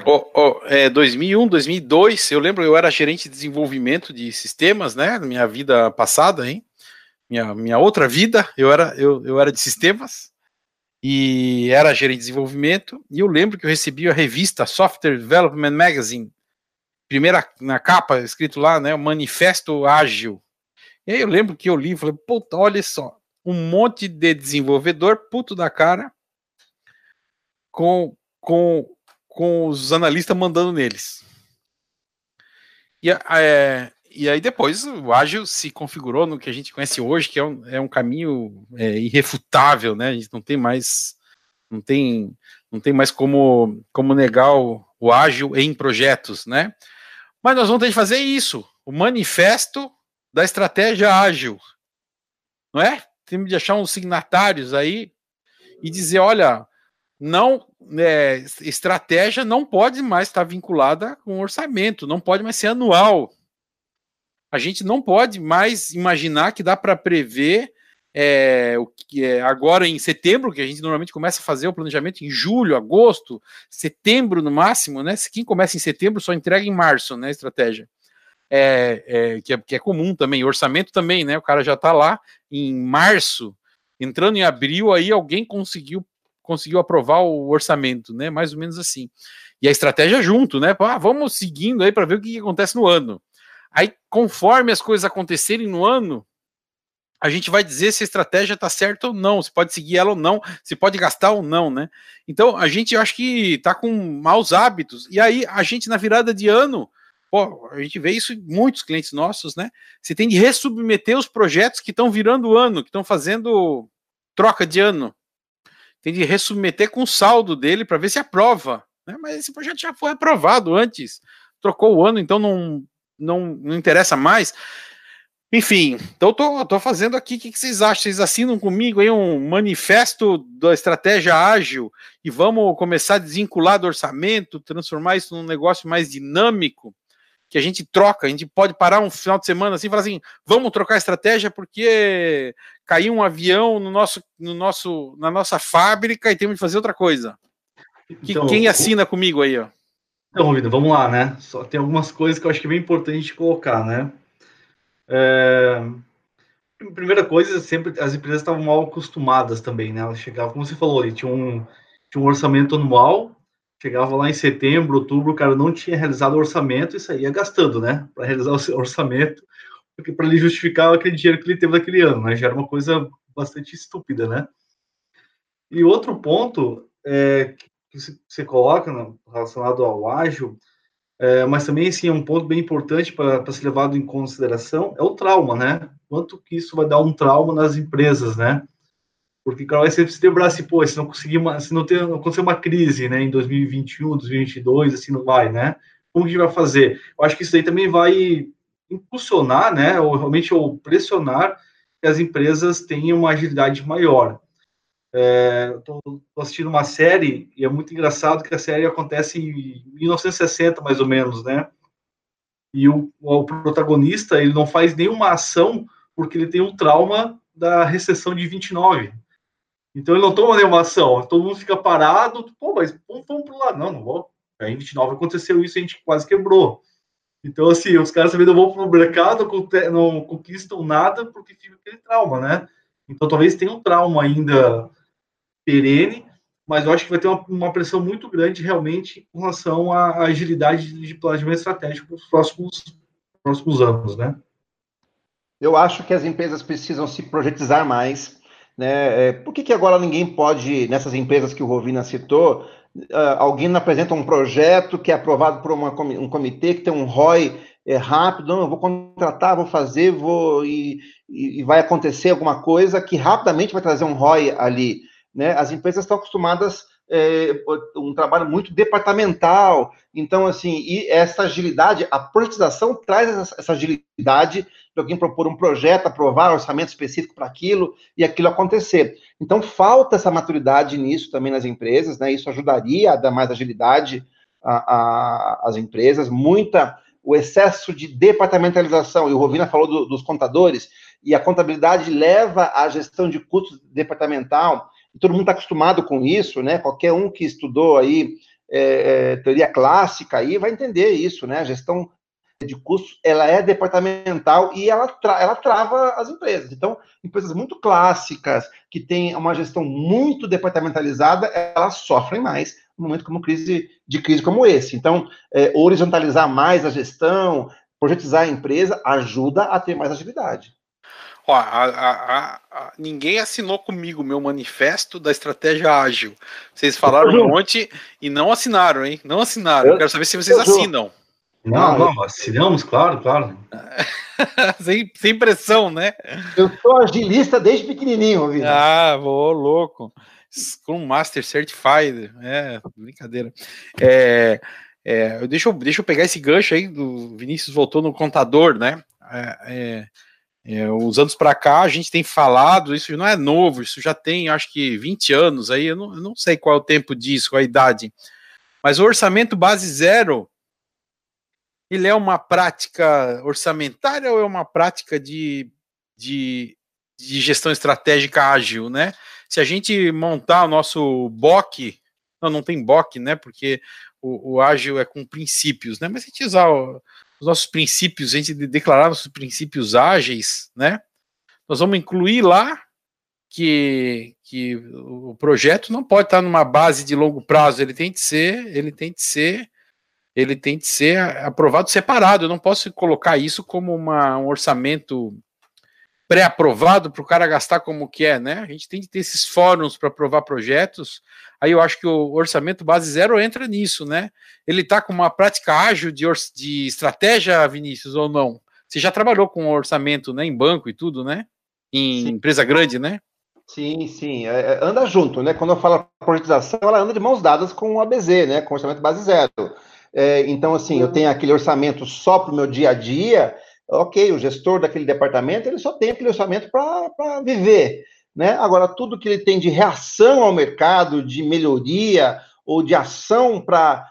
Speaker 2: Oh, oh, é, 2001, 2002, eu lembro, eu era gerente de desenvolvimento de sistemas, né? Minha vida passada, hein? Minha, minha outra vida, eu era, eu, eu era de sistemas e era gerente de desenvolvimento. E eu lembro que eu recebi a revista Software Development Magazine, primeira na capa, escrito lá, né? O Manifesto Ágil. E aí eu lembro que eu li e falei, puta, olha só, um monte de desenvolvedor puto da cara com, com com os analistas mandando neles. E, é, e aí depois o ágil se configurou no que a gente conhece hoje, que é um, é um caminho é, irrefutável, né? A gente não tem mais não tem não tem mais como como negar o, o ágil em projetos, né? Mas nós vamos ter que fazer isso, o manifesto da estratégia ágil, não é? Temos de achar uns signatários aí e dizer, olha, não é, estratégia não pode mais estar vinculada com orçamento, não pode mais ser anual. A gente não pode mais imaginar que dá para prever é, o que é, agora em setembro, que a gente normalmente começa a fazer o planejamento em julho, agosto, setembro no máximo, né? Se quem começa em setembro só entrega em março, né? Estratégia. É, é, que, é, que é comum também, orçamento também, né? O cara já está lá em março, entrando em abril, aí alguém conseguiu conseguiu aprovar o orçamento, né? Mais ou menos assim. E a estratégia junto, né? Ah, vamos seguindo aí para ver o que, que acontece no ano. Aí, conforme as coisas acontecerem no ano, a gente vai dizer se a estratégia está certa ou não, se pode seguir ela ou não, se pode gastar ou não, né? Então, a gente acho que está com maus hábitos. E aí, a gente, na virada de ano, pô, a gente vê isso em muitos clientes nossos, né? Você tem de ressubmeter os projetos que estão virando ano, que estão fazendo troca de ano tem de ressubmeter com o saldo dele para ver se aprova. Né? Mas esse projeto já foi aprovado antes, trocou o ano, então não, não, não interessa mais. Enfim, então tô, tô fazendo aqui, o que, que, vocês acham? Vocês assinam comigo aí um manifesto da estratégia ágil e vamos começar a desvincular do orçamento, transformar isso num negócio mais dinâmico? Que a gente troca, a gente pode parar um final de semana assim e falar assim, vamos trocar estratégia porque caiu um avião no nosso, no nosso, na nossa fábrica e temos de fazer outra coisa. Então, quem assina comigo aí, ó?
Speaker 4: Então, Vitor, vamos lá, né? Só tem algumas coisas que eu acho que é bem importante colocar, né? É... Primeira coisa, sempre as empresas estavam mal acostumadas também, né? Elas chegavam, como você falou, ali, tinha um, tinha um orçamento anual, chegava lá em setembro, outubro, o cara não tinha realizado o orçamento e saía gastando, né? Para realizar o orçamento, porque para ele justificar aquele dinheiro que ele teve naquele ano, né? Já era uma coisa bastante estúpida, né? E outro ponto é, que você coloca no, relacionado ao ágil, é, mas também sim é um ponto bem importante para ser levado em consideração é o trauma, né? Quanto que isso vai dar um trauma nas empresas, né? Porque, cara, vai sempre se lembrar assim, pô, se não conseguir, uma, se não, ter, não acontecer uma crise, né, em 2021, 2022, assim, não vai, né? Como a gente vai fazer? Eu acho que isso aí também vai impulsionar, né, ou realmente ou pressionar que as empresas tenham uma agilidade maior. É, Estou assistindo uma série e é muito engraçado que a série acontece em 1960, mais ou menos, né? E o, o protagonista ele não faz nenhuma ação porque ele tem um trauma da recessão de 29. Então ele não toma nenhuma ação, todo mundo fica parado, pô, mas vamos, vamos pro lado. Não, não vou. Aí em 29 aconteceu isso, a gente quase quebrou. Então, assim, os caras também não vão pro mercado, não conquistam nada porque fica aquele trauma, né? Então talvez tenha um trauma ainda perene, mas eu acho que vai ter uma, uma pressão muito grande realmente com relação à agilidade de planejamento estratégico para os próximos, próximos anos, né?
Speaker 3: Eu acho que as empresas precisam se projetizar mais, né? É, por que, que agora ninguém pode, nessas empresas que o Rovina citou, uh, alguém apresenta um projeto que é aprovado por uma, um comitê que tem um ROI é, rápido, não, eu vou contratar, vou fazer, vou e, e, vai acontecer alguma coisa que rapidamente vai trazer um ROI ali. Né? As empresas estão acostumadas é, um trabalho muito departamental. Então, assim, e essa agilidade, a politização traz essa, essa agilidade de alguém propor um projeto, aprovar um orçamento específico para aquilo e aquilo acontecer. Então, falta essa maturidade nisso também nas empresas, né? Isso ajudaria a dar mais agilidade às empresas. Muita o excesso de departamentalização, e o Rovina falou do, dos contadores, e a contabilidade leva à gestão de custos departamental, e todo mundo está acostumado com isso, né? Qualquer um que estudou aí é, é, teoria clássica aí vai entender isso, né? A gestão de custos, ela é departamental e ela, tra ela trava as empresas. Então, empresas muito clássicas, que têm uma gestão muito departamentalizada, elas sofrem mais num momento como crise, de crise como esse. Então, é, horizontalizar mais a gestão, projetizar a empresa, ajuda a ter mais agilidade.
Speaker 2: Ó, a, a, a, ninguém assinou comigo meu manifesto da estratégia ágil. Vocês falaram um monte e não assinaram, hein? Não assinaram. Eu, Quero saber se vocês assinam.
Speaker 4: Não, não, assinamos, claro, claro.
Speaker 2: sem, sem pressão, né?
Speaker 3: Eu sou agilista desde pequenininho,
Speaker 2: viu? Ah, vou louco. Scrum Master Certified, é, brincadeira. É, é, deixa, eu, deixa eu pegar esse gancho aí, do Vinícius voltou no contador, né? É, é, é uns anos para cá a gente tem falado, isso não é novo, isso já tem acho que 20 anos aí, eu não, eu não sei qual é o tempo disso, qual a idade, mas o orçamento base zero ele é uma prática orçamentária ou é uma prática de, de, de gestão estratégica ágil, né? Se a gente montar o nosso BOC, não, não tem BOC, né? Porque o, o ágil é com princípios, né? Mas se a gente usar o, os nossos princípios, a gente declarar nossos princípios ágeis, né? Nós vamos incluir lá que, que o projeto não pode estar numa base de longo prazo, ele tem que ser, ele tem que ser ele tem que ser aprovado separado. Eu não posso colocar isso como uma, um orçamento pré-aprovado para o cara gastar como que é, né? A gente tem que ter esses fóruns para aprovar projetos. Aí eu acho que o orçamento base zero entra nisso, né? Ele está com uma prática ágil de, de estratégia, Vinícius, ou não? Você já trabalhou com orçamento, né? Em banco e tudo, né? Em sim. empresa grande, né?
Speaker 3: Sim, sim. É, é anda junto, né? Quando eu falo projetização, ela anda de mãos dadas com o ABZ, né? Com orçamento base zero. É, então, assim, eu tenho aquele orçamento só para o meu dia a dia, ok, o gestor daquele departamento, ele só tem aquele orçamento para viver, né? Agora, tudo que ele tem de reação ao mercado, de melhoria ou de ação para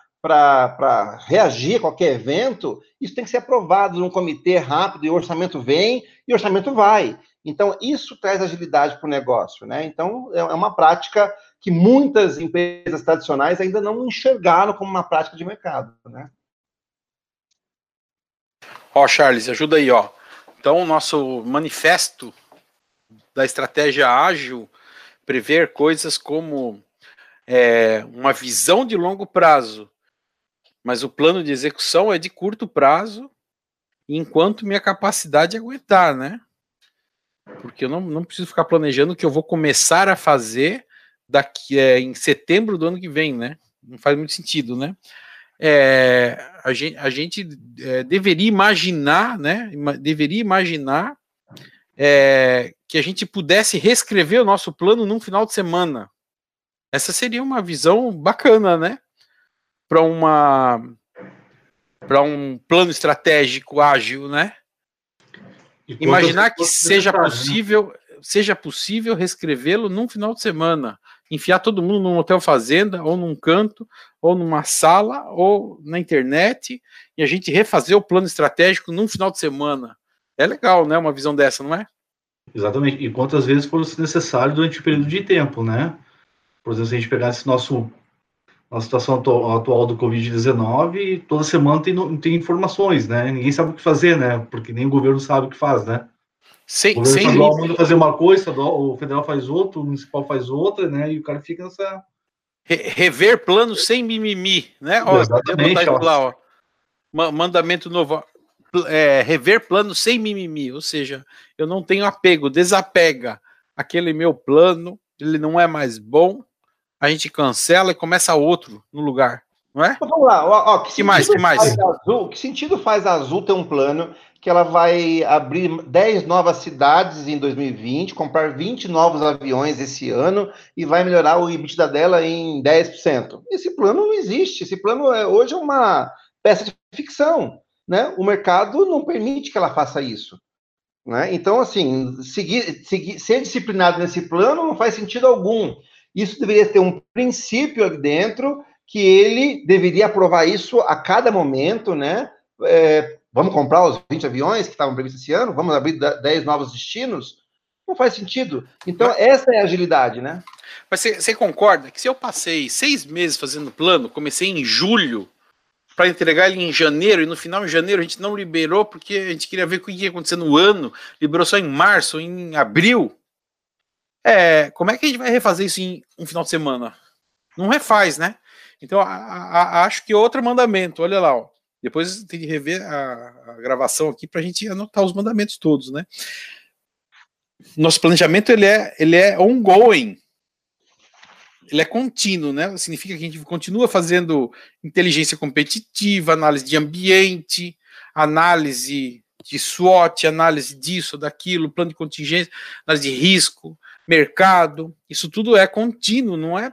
Speaker 3: reagir a qualquer evento, isso tem que ser aprovado num comitê rápido, e o orçamento vem e o orçamento vai. Então, isso traz agilidade para o negócio, né? Então, é, é uma prática que muitas empresas tradicionais ainda não enxergaram como uma prática de mercado, né?
Speaker 2: Ó, Charles, ajuda aí, ó. Então, o nosso manifesto da estratégia ágil prever coisas como é, uma visão de longo prazo, mas o plano de execução é de curto prazo, enquanto minha capacidade aguentar, né? Porque eu não, não preciso ficar planejando o que eu vou começar a fazer daqui é, em setembro do ano que vem, né? Não faz muito sentido, né? É, a gente, a gente é, deveria imaginar, né? Deveria imaginar é, que a gente pudesse reescrever o nosso plano num final de semana. Essa seria uma visão bacana, né? Para uma para um plano estratégico ágil, né? Imaginar que seja né? possível, seja possível reescrevê-lo num final de semana enfiar todo mundo num hotel fazenda, ou num canto, ou numa sala, ou na internet, e a gente refazer o plano estratégico num final de semana. É legal, né? Uma visão dessa, não é?
Speaker 4: Exatamente. E quantas vezes for necessário durante o período de tempo, né? Por exemplo, se a gente pegar esse nosso a situação atual do Covid-19, toda semana tem, tem informações, né? Ninguém sabe o que fazer, né? Porque nem o governo sabe o que faz, né?
Speaker 2: Sem,
Speaker 4: o
Speaker 2: sem
Speaker 4: estadual manda fazer uma coisa, o federal faz outra, o municipal faz outra, né? E o cara fica nessa.
Speaker 2: rever plano sem mimimi, né? Ó,
Speaker 4: Exatamente, ó.
Speaker 2: Lá, ó. Mandamento novo. É, rever plano sem mimimi, ou seja, eu não tenho apego, desapega aquele meu plano, ele não é mais bom, a gente cancela e começa outro no lugar, não é?
Speaker 3: Então, vamos lá, ó, ó,
Speaker 2: que, que mais? Que mais?
Speaker 3: Azul, que sentido faz a Azul ter um plano que ela vai abrir 10 novas cidades em 2020, comprar 20 novos aviões esse ano e vai melhorar o EBITDA dela em 10%. Esse plano não existe. Esse plano é, hoje é uma peça de ficção. Né? O mercado não permite que ela faça isso. Né? Então, assim, seguir, seguir, ser disciplinado nesse plano não faz sentido algum. Isso deveria ter um princípio ali dentro que ele deveria aprovar isso a cada momento, né? É, Vamos comprar os 20 aviões que estavam previstos esse ano? Vamos abrir 10 novos destinos? Não faz sentido. Então, essa é a agilidade, né?
Speaker 2: Mas você, concorda que se eu passei seis meses fazendo plano, comecei em julho, para entregar ele em janeiro, e no final de janeiro a gente não liberou porque a gente queria ver o que ia acontecer no ano, liberou só em março, em abril. É, como é que a gente vai refazer isso em um final de semana? Não refaz, né? Então, a, a, acho que outro mandamento, olha lá, ó. Depois tem que rever a, a gravação aqui para a gente anotar os mandamentos todos, né? Nosso planejamento ele é, ele é ongoing, ele é contínuo, né? Significa que a gente continua fazendo inteligência competitiva, análise de ambiente, análise de SWOT, análise disso, daquilo, plano de contingência, análise de risco, mercado. Isso tudo é contínuo, não é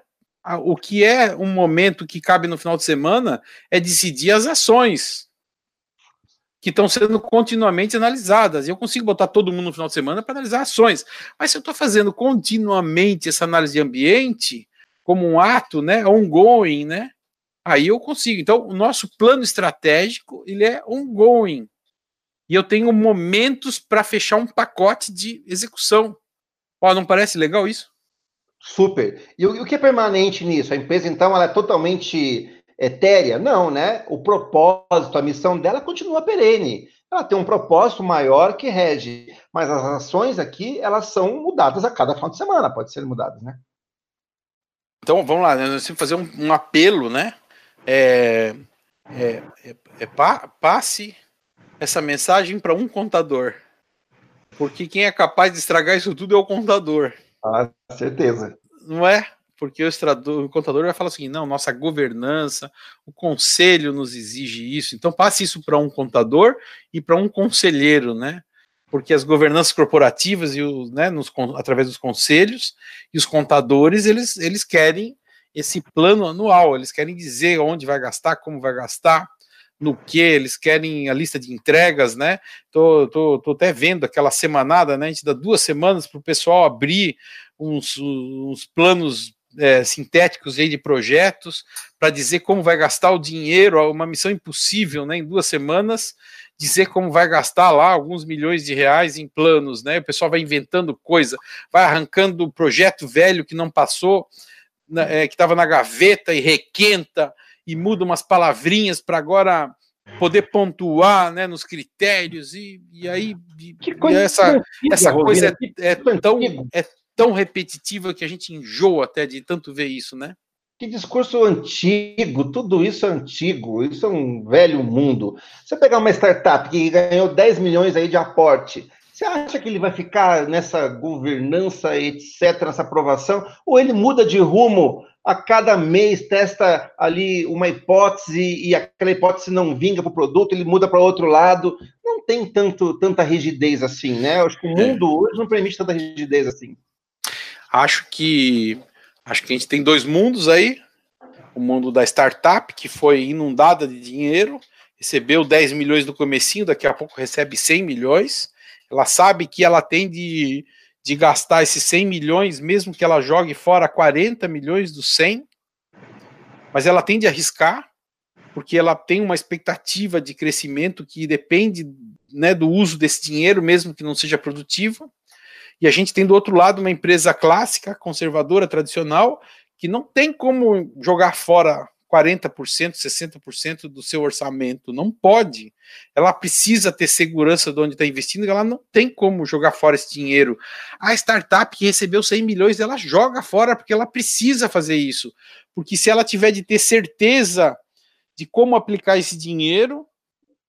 Speaker 2: o que é um momento que cabe no final de semana é decidir as ações que estão sendo continuamente analisadas. Eu consigo botar todo mundo no final de semana para analisar ações. Mas se eu estou fazendo continuamente essa análise de ambiente, como um ato, né, ongoing, né, aí eu consigo. Então, o nosso plano estratégico, ele é ongoing. E eu tenho momentos para fechar um pacote de execução. Ó, não parece legal isso?
Speaker 3: Super. E o, o, que é permanente nisso? A empresa, então, ela é totalmente etérea? Não, né? O propósito, a missão dela continua perene. Ela tem um propósito maior que rege. Mas as ações aqui, elas são mudadas a cada final de semana, pode ser mudadas, né?
Speaker 2: Então, vamos lá, né? nós que fazer um, um apelo, né? É, é, é, é pa, passe essa mensagem para um contador. Porque quem é capaz de estragar isso tudo é o contador.
Speaker 3: Ah, certeza.
Speaker 2: Não é? Porque o, estrador, o contador vai falar assim: não, nossa governança, o conselho nos exige isso. Então passe isso para um contador e para um conselheiro, né? Porque as governanças corporativas e o, né, nos, através dos conselhos e os contadores, eles, eles querem esse plano anual, eles querem dizer onde vai gastar, como vai gastar, no que eles querem a lista de entregas, né? Tô, tô, tô até vendo aquela semanada, né? A gente dá duas semanas para o pessoal abrir uns, uns planos é, sintéticos aí de projetos para dizer como vai gastar o dinheiro, uma missão impossível, né? Em duas semanas, dizer como vai gastar lá alguns milhões de reais em planos, né? O pessoal vai inventando coisa, vai arrancando projeto velho que não passou, é, que estava na gaveta e requenta e muda umas palavrinhas para agora poder pontuar né, nos critérios, e, e aí e, e essa, essa coisa é, é, tão, é tão repetitiva que a gente enjoa até de tanto ver isso, né?
Speaker 3: Que discurso antigo, tudo isso é antigo, isso é um velho mundo. Você pegar uma startup que ganhou 10 milhões aí de aporte, você acha que ele vai ficar nessa governança, etc., nessa aprovação? Ou ele muda de rumo a cada mês, testa ali uma hipótese e aquela hipótese não vinga para o produto, ele muda para outro lado? Não tem tanto, tanta rigidez assim, né? Eu acho que o é. mundo hoje não permite tanta rigidez assim.
Speaker 2: Acho que acho que a gente tem dois mundos aí. O mundo da startup, que foi inundada de dinheiro, recebeu 10 milhões no comecinho, daqui a pouco recebe 100 milhões ela sabe que ela tem de, de gastar esses 100 milhões, mesmo que ela jogue fora 40 milhões dos 100, mas ela tem de arriscar, porque ela tem uma expectativa de crescimento que depende né, do uso desse dinheiro, mesmo que não seja produtivo. E a gente tem do outro lado uma empresa clássica, conservadora, tradicional, que não tem como jogar fora 40%, 60% do seu orçamento. Não pode. Ela precisa ter segurança de onde está investindo, ela não tem como jogar fora esse dinheiro. A startup que recebeu 100 milhões, ela joga fora porque ela precisa fazer isso. Porque se ela tiver de ter certeza de como aplicar esse dinheiro,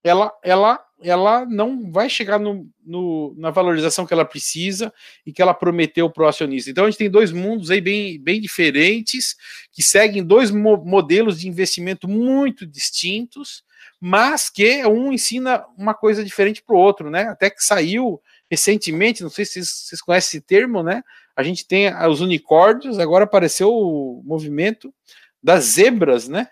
Speaker 2: ela, ela ela não vai chegar no, no, na valorização que ela precisa e que ela prometeu para o acionista. Então a gente tem dois mundos aí bem, bem diferentes, que seguem dois mo modelos de investimento muito distintos, mas que um ensina uma coisa diferente para o outro, né? Até que saiu recentemente, não sei se vocês, conhecem esse termo, né? A gente tem os unicórnios, agora apareceu o movimento das zebras, né?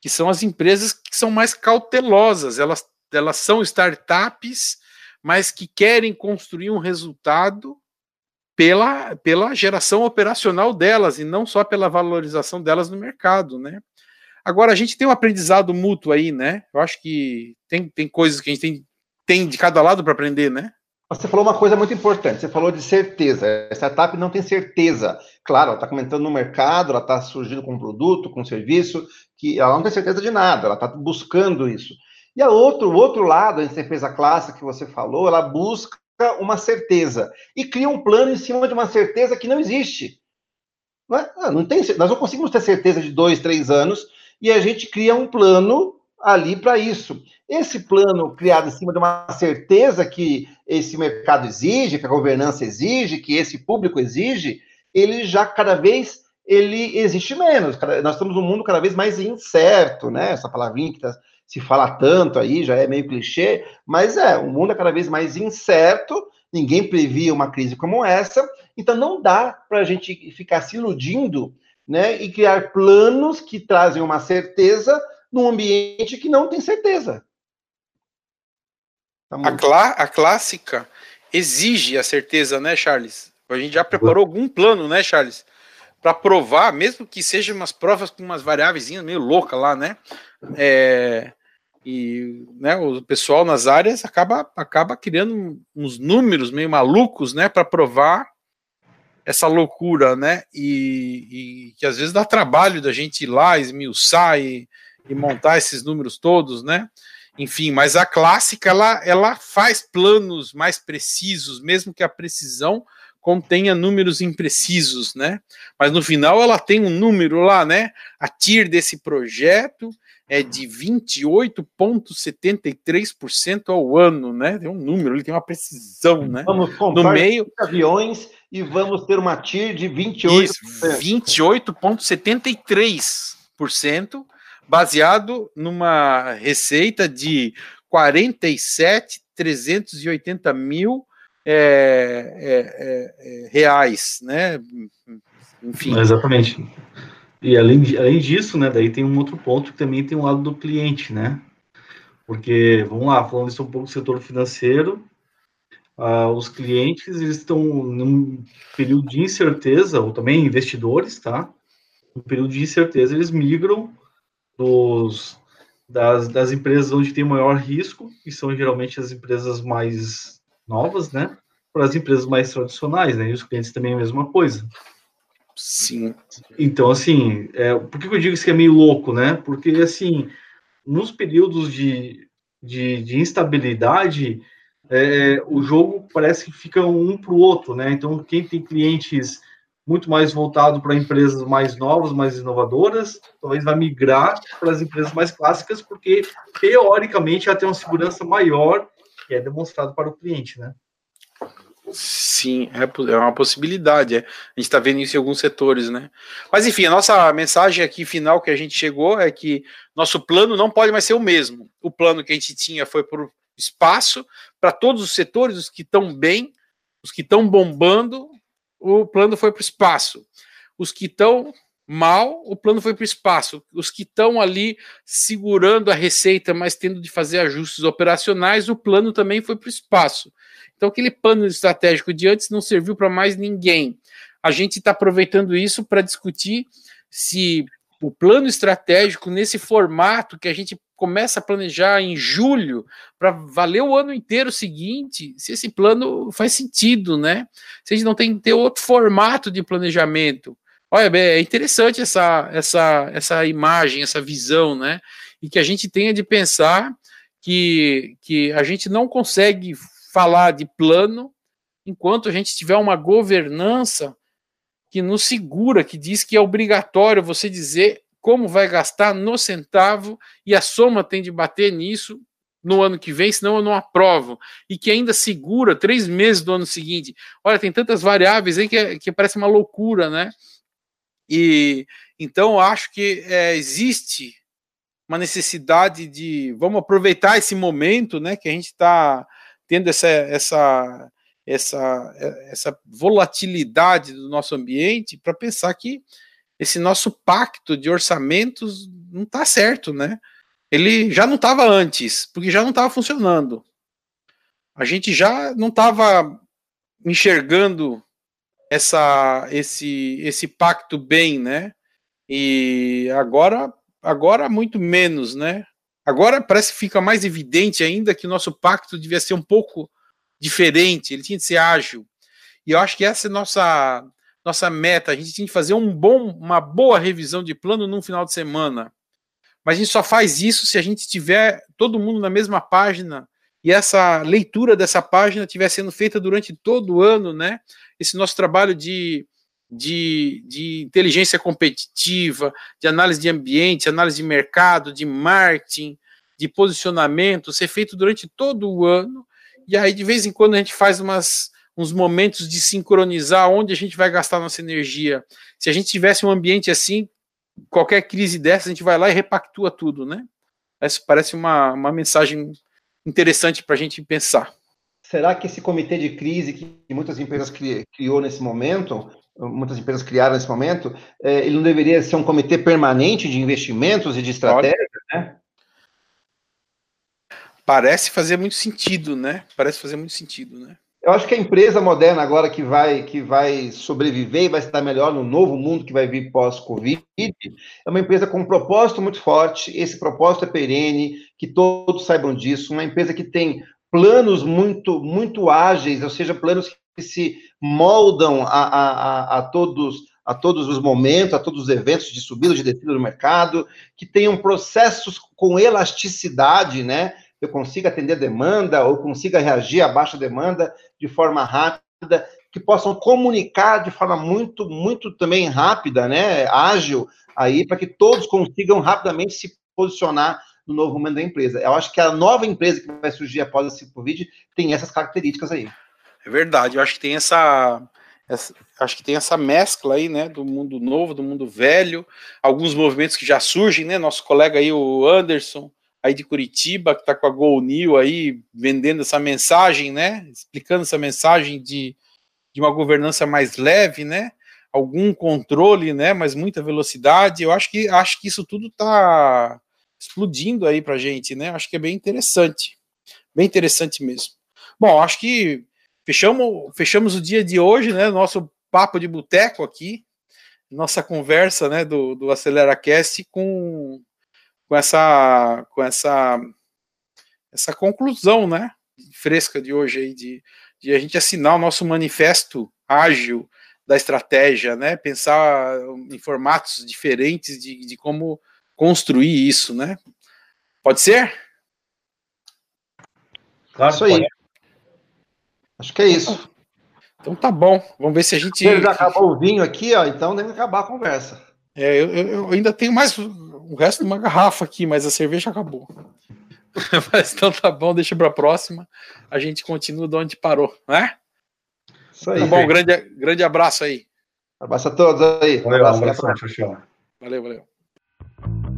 Speaker 2: Que são as empresas que são mais cautelosas, elas, elas são startups, mas que querem construir um resultado pela, pela geração operacional delas e não só pela valorização delas no mercado, né? Agora a gente tem um aprendizado mútuo aí, né? Eu acho que tem, tem coisas que a gente tem, tem de cada lado para aprender, né?
Speaker 3: Você falou uma coisa muito importante, você falou de certeza. A startup não tem certeza. Claro, ela está comentando no mercado, ela está surgindo com um produto, com um serviço, que ela não tem certeza de nada, ela está buscando isso. E a outro, o outro lado, a defesa clássica que você falou, ela busca uma certeza e cria um plano em cima de uma certeza que não existe. Não, é? Ah, não tem, nós não conseguimos ter certeza de dois, três anos e a gente cria um plano ali para isso. Esse plano criado em cima de uma certeza que esse mercado exige, que a governança exige, que esse público exige, ele já cada vez ele existe menos. Nós estamos num mundo cada vez mais incerto, né? Essa palavrinha que tá, se fala tanto aí já é meio clichê, mas é, o mundo é cada vez mais incerto. Ninguém previa uma crise como essa, então não dá para a gente ficar se iludindo, né? E criar planos que trazem uma certeza num ambiente que não tem certeza.
Speaker 2: Tá a, clá a clássica exige a certeza, né, Charles? A gente já preparou algum plano, né, Charles? Para provar, mesmo que sejam umas provas com umas variáveis meio loucas lá, né? É, e né, o pessoal nas áreas acaba, acaba criando uns números meio malucos, né, para provar essa loucura, né? E, e, que às vezes dá trabalho da gente ir lá, esmiuçar e, e montar esses números todos, né? Enfim, mas a clássica ela, ela faz planos mais precisos, mesmo que a precisão contenha números imprecisos, né? Mas no final ela tem um número lá, né? A TIR desse projeto é de 28,73% ao ano, né? Tem um número, ele tem uma precisão, né?
Speaker 3: Vamos comprar no meio aviões e vamos ter uma TIR de 28%. Isso,
Speaker 2: 28,73% baseado numa receita de 47 380 mil é, é, é, é, reais, né?
Speaker 4: Enfim. Exatamente. E além, além disso, né, daí tem um outro ponto que também tem um lado do cliente, né? Porque, vamos lá, falando isso um pouco do setor financeiro, ah, os clientes eles estão num período de incerteza, ou também investidores, tá? Um período de incerteza, eles migram dos, das, das empresas onde tem maior risco, que são geralmente as empresas mais novas, né? Para as empresas mais tradicionais, né? E os clientes também é a mesma coisa.
Speaker 2: Sim.
Speaker 4: Então, assim, é, por que eu digo isso que é meio louco, né? Porque, assim, nos períodos de, de, de instabilidade, é, o jogo parece que fica um para o outro, né? Então, quem tem clientes muito mais voltado para empresas mais novas, mais inovadoras, talvez vai migrar para as empresas mais clássicas, porque teoricamente ela tem uma segurança maior que é demonstrado para o cliente, né?
Speaker 2: Sim, é, é uma possibilidade. É. A gente está vendo isso em alguns setores, né? Mas enfim, a nossa mensagem aqui final que a gente chegou é que nosso plano não pode mais ser o mesmo. O plano que a gente tinha foi por espaço para todos os setores, os que estão bem, os que estão bombando, o plano foi para o espaço. Os que estão mal, o plano foi para o espaço. Os que estão ali segurando a receita, mas tendo de fazer ajustes operacionais, o plano também foi para o espaço. Então, aquele plano estratégico de antes não serviu para mais ninguém. A gente está aproveitando isso para discutir se o plano estratégico, nesse formato que a gente começa a planejar em julho para valer o ano inteiro seguinte, se esse plano faz sentido, né? Se a gente não tem que ter outro formato de planejamento. Olha, é interessante essa, essa, essa imagem, essa visão, né? E que a gente tenha de pensar que, que a gente não consegue falar de plano enquanto a gente tiver uma governança que nos segura, que diz que é obrigatório você dizer como vai gastar no centavo e a soma tem de bater nisso no ano que vem, senão eu não aprovo, e que ainda segura três meses do ano seguinte. Olha, tem tantas variáveis aí que, que parece uma loucura, né? E então acho que é, existe uma necessidade de vamos aproveitar esse momento, né, que a gente está tendo essa, essa, essa, essa volatilidade do nosso ambiente para pensar que esse nosso pacto de orçamentos não está certo, né? Ele já não estava antes, porque já não estava funcionando. A gente já não estava enxergando essa, esse, esse pacto bem, né? E agora, agora muito menos, né? Agora parece que fica mais evidente ainda que o nosso pacto devia ser um pouco diferente, ele tinha de ser ágil. E eu acho que essa é nossa, nossa meta. A gente tinha que fazer um bom, uma boa revisão de plano num final de semana. Mas a gente só faz isso se a gente tiver todo mundo na mesma página e essa leitura dessa página estiver sendo feita durante todo o ano, né? Esse nosso trabalho de, de, de inteligência competitiva, de análise de ambiente, análise de mercado, de marketing, de posicionamento, ser feito durante todo o ano. E aí, de vez em quando, a gente faz umas, uns momentos de sincronizar onde a gente vai gastar nossa energia. Se a gente tivesse um ambiente assim, qualquer crise dessa, a gente vai lá e repactua tudo, né? Isso parece uma, uma mensagem interessante para a gente pensar.
Speaker 3: Será que esse comitê de crise que muitas empresas criou nesse momento, muitas empresas criaram nesse momento, é, ele não deveria ser um comitê permanente de investimentos e de estratégia, né?
Speaker 2: Parece fazer muito sentido, né? Parece fazer muito sentido, né?
Speaker 3: Eu acho que a empresa moderna agora que vai que vai sobreviver e vai estar melhor no novo mundo que vai vir pós-Covid é uma empresa com um propósito muito forte. Esse propósito é perene, que todos saibam disso. Uma empresa que tem planos muito muito ágeis, ou seja, planos que se moldam a, a, a, a todos a todos os momentos, a todos os eventos de subida, de descida do mercado, que tenham processos com elasticidade, né? Eu consiga atender demanda ou consiga reagir à baixa demanda de forma rápida, que possam comunicar de forma muito, muito também rápida, né, ágil, aí, para que todos consigam rapidamente se posicionar no novo momento da empresa. Eu acho que a nova empresa que vai surgir após esse Covid tem essas características aí.
Speaker 2: É verdade, eu acho que tem essa, essa, acho que tem essa mescla aí, né, do mundo novo, do mundo velho, alguns movimentos que já surgem, né, nosso colega aí, o Anderson, aí de Curitiba, que está com a Go New aí, vendendo essa mensagem, né? Explicando essa mensagem de, de uma governança mais leve, né? Algum controle, né? Mas muita velocidade. Eu acho que acho que isso tudo está explodindo aí para gente, né? Acho que é bem interessante, bem interessante mesmo. Bom, acho que fechamos, fechamos o dia de hoje, né? Nosso papo de boteco aqui, nossa conversa, né? Do, do AceleraCast com com essa com essa essa conclusão, né, fresca de hoje aí de, de a gente assinar o nosso manifesto ágil da estratégia, né, pensar em formatos diferentes de, de como construir isso, né? Pode ser?
Speaker 3: Claro, isso aí. Pode. Acho que é isso.
Speaker 2: Então tá bom. Vamos ver se a gente.
Speaker 3: Já acabou o vinho aqui, ó. Então deve acabar a conversa.
Speaker 2: É, eu, eu, ainda tenho mais o resto de uma garrafa aqui, mas a cerveja acabou. mas então tá bom, deixa para a próxima. A gente continua de onde parou, né? Isso aí. Tá bom, grande, grande abraço aí.
Speaker 3: Abraço a todos aí.
Speaker 4: Valeu, um abraço, abraço, tchau, tchau.
Speaker 2: Valeu, valeu.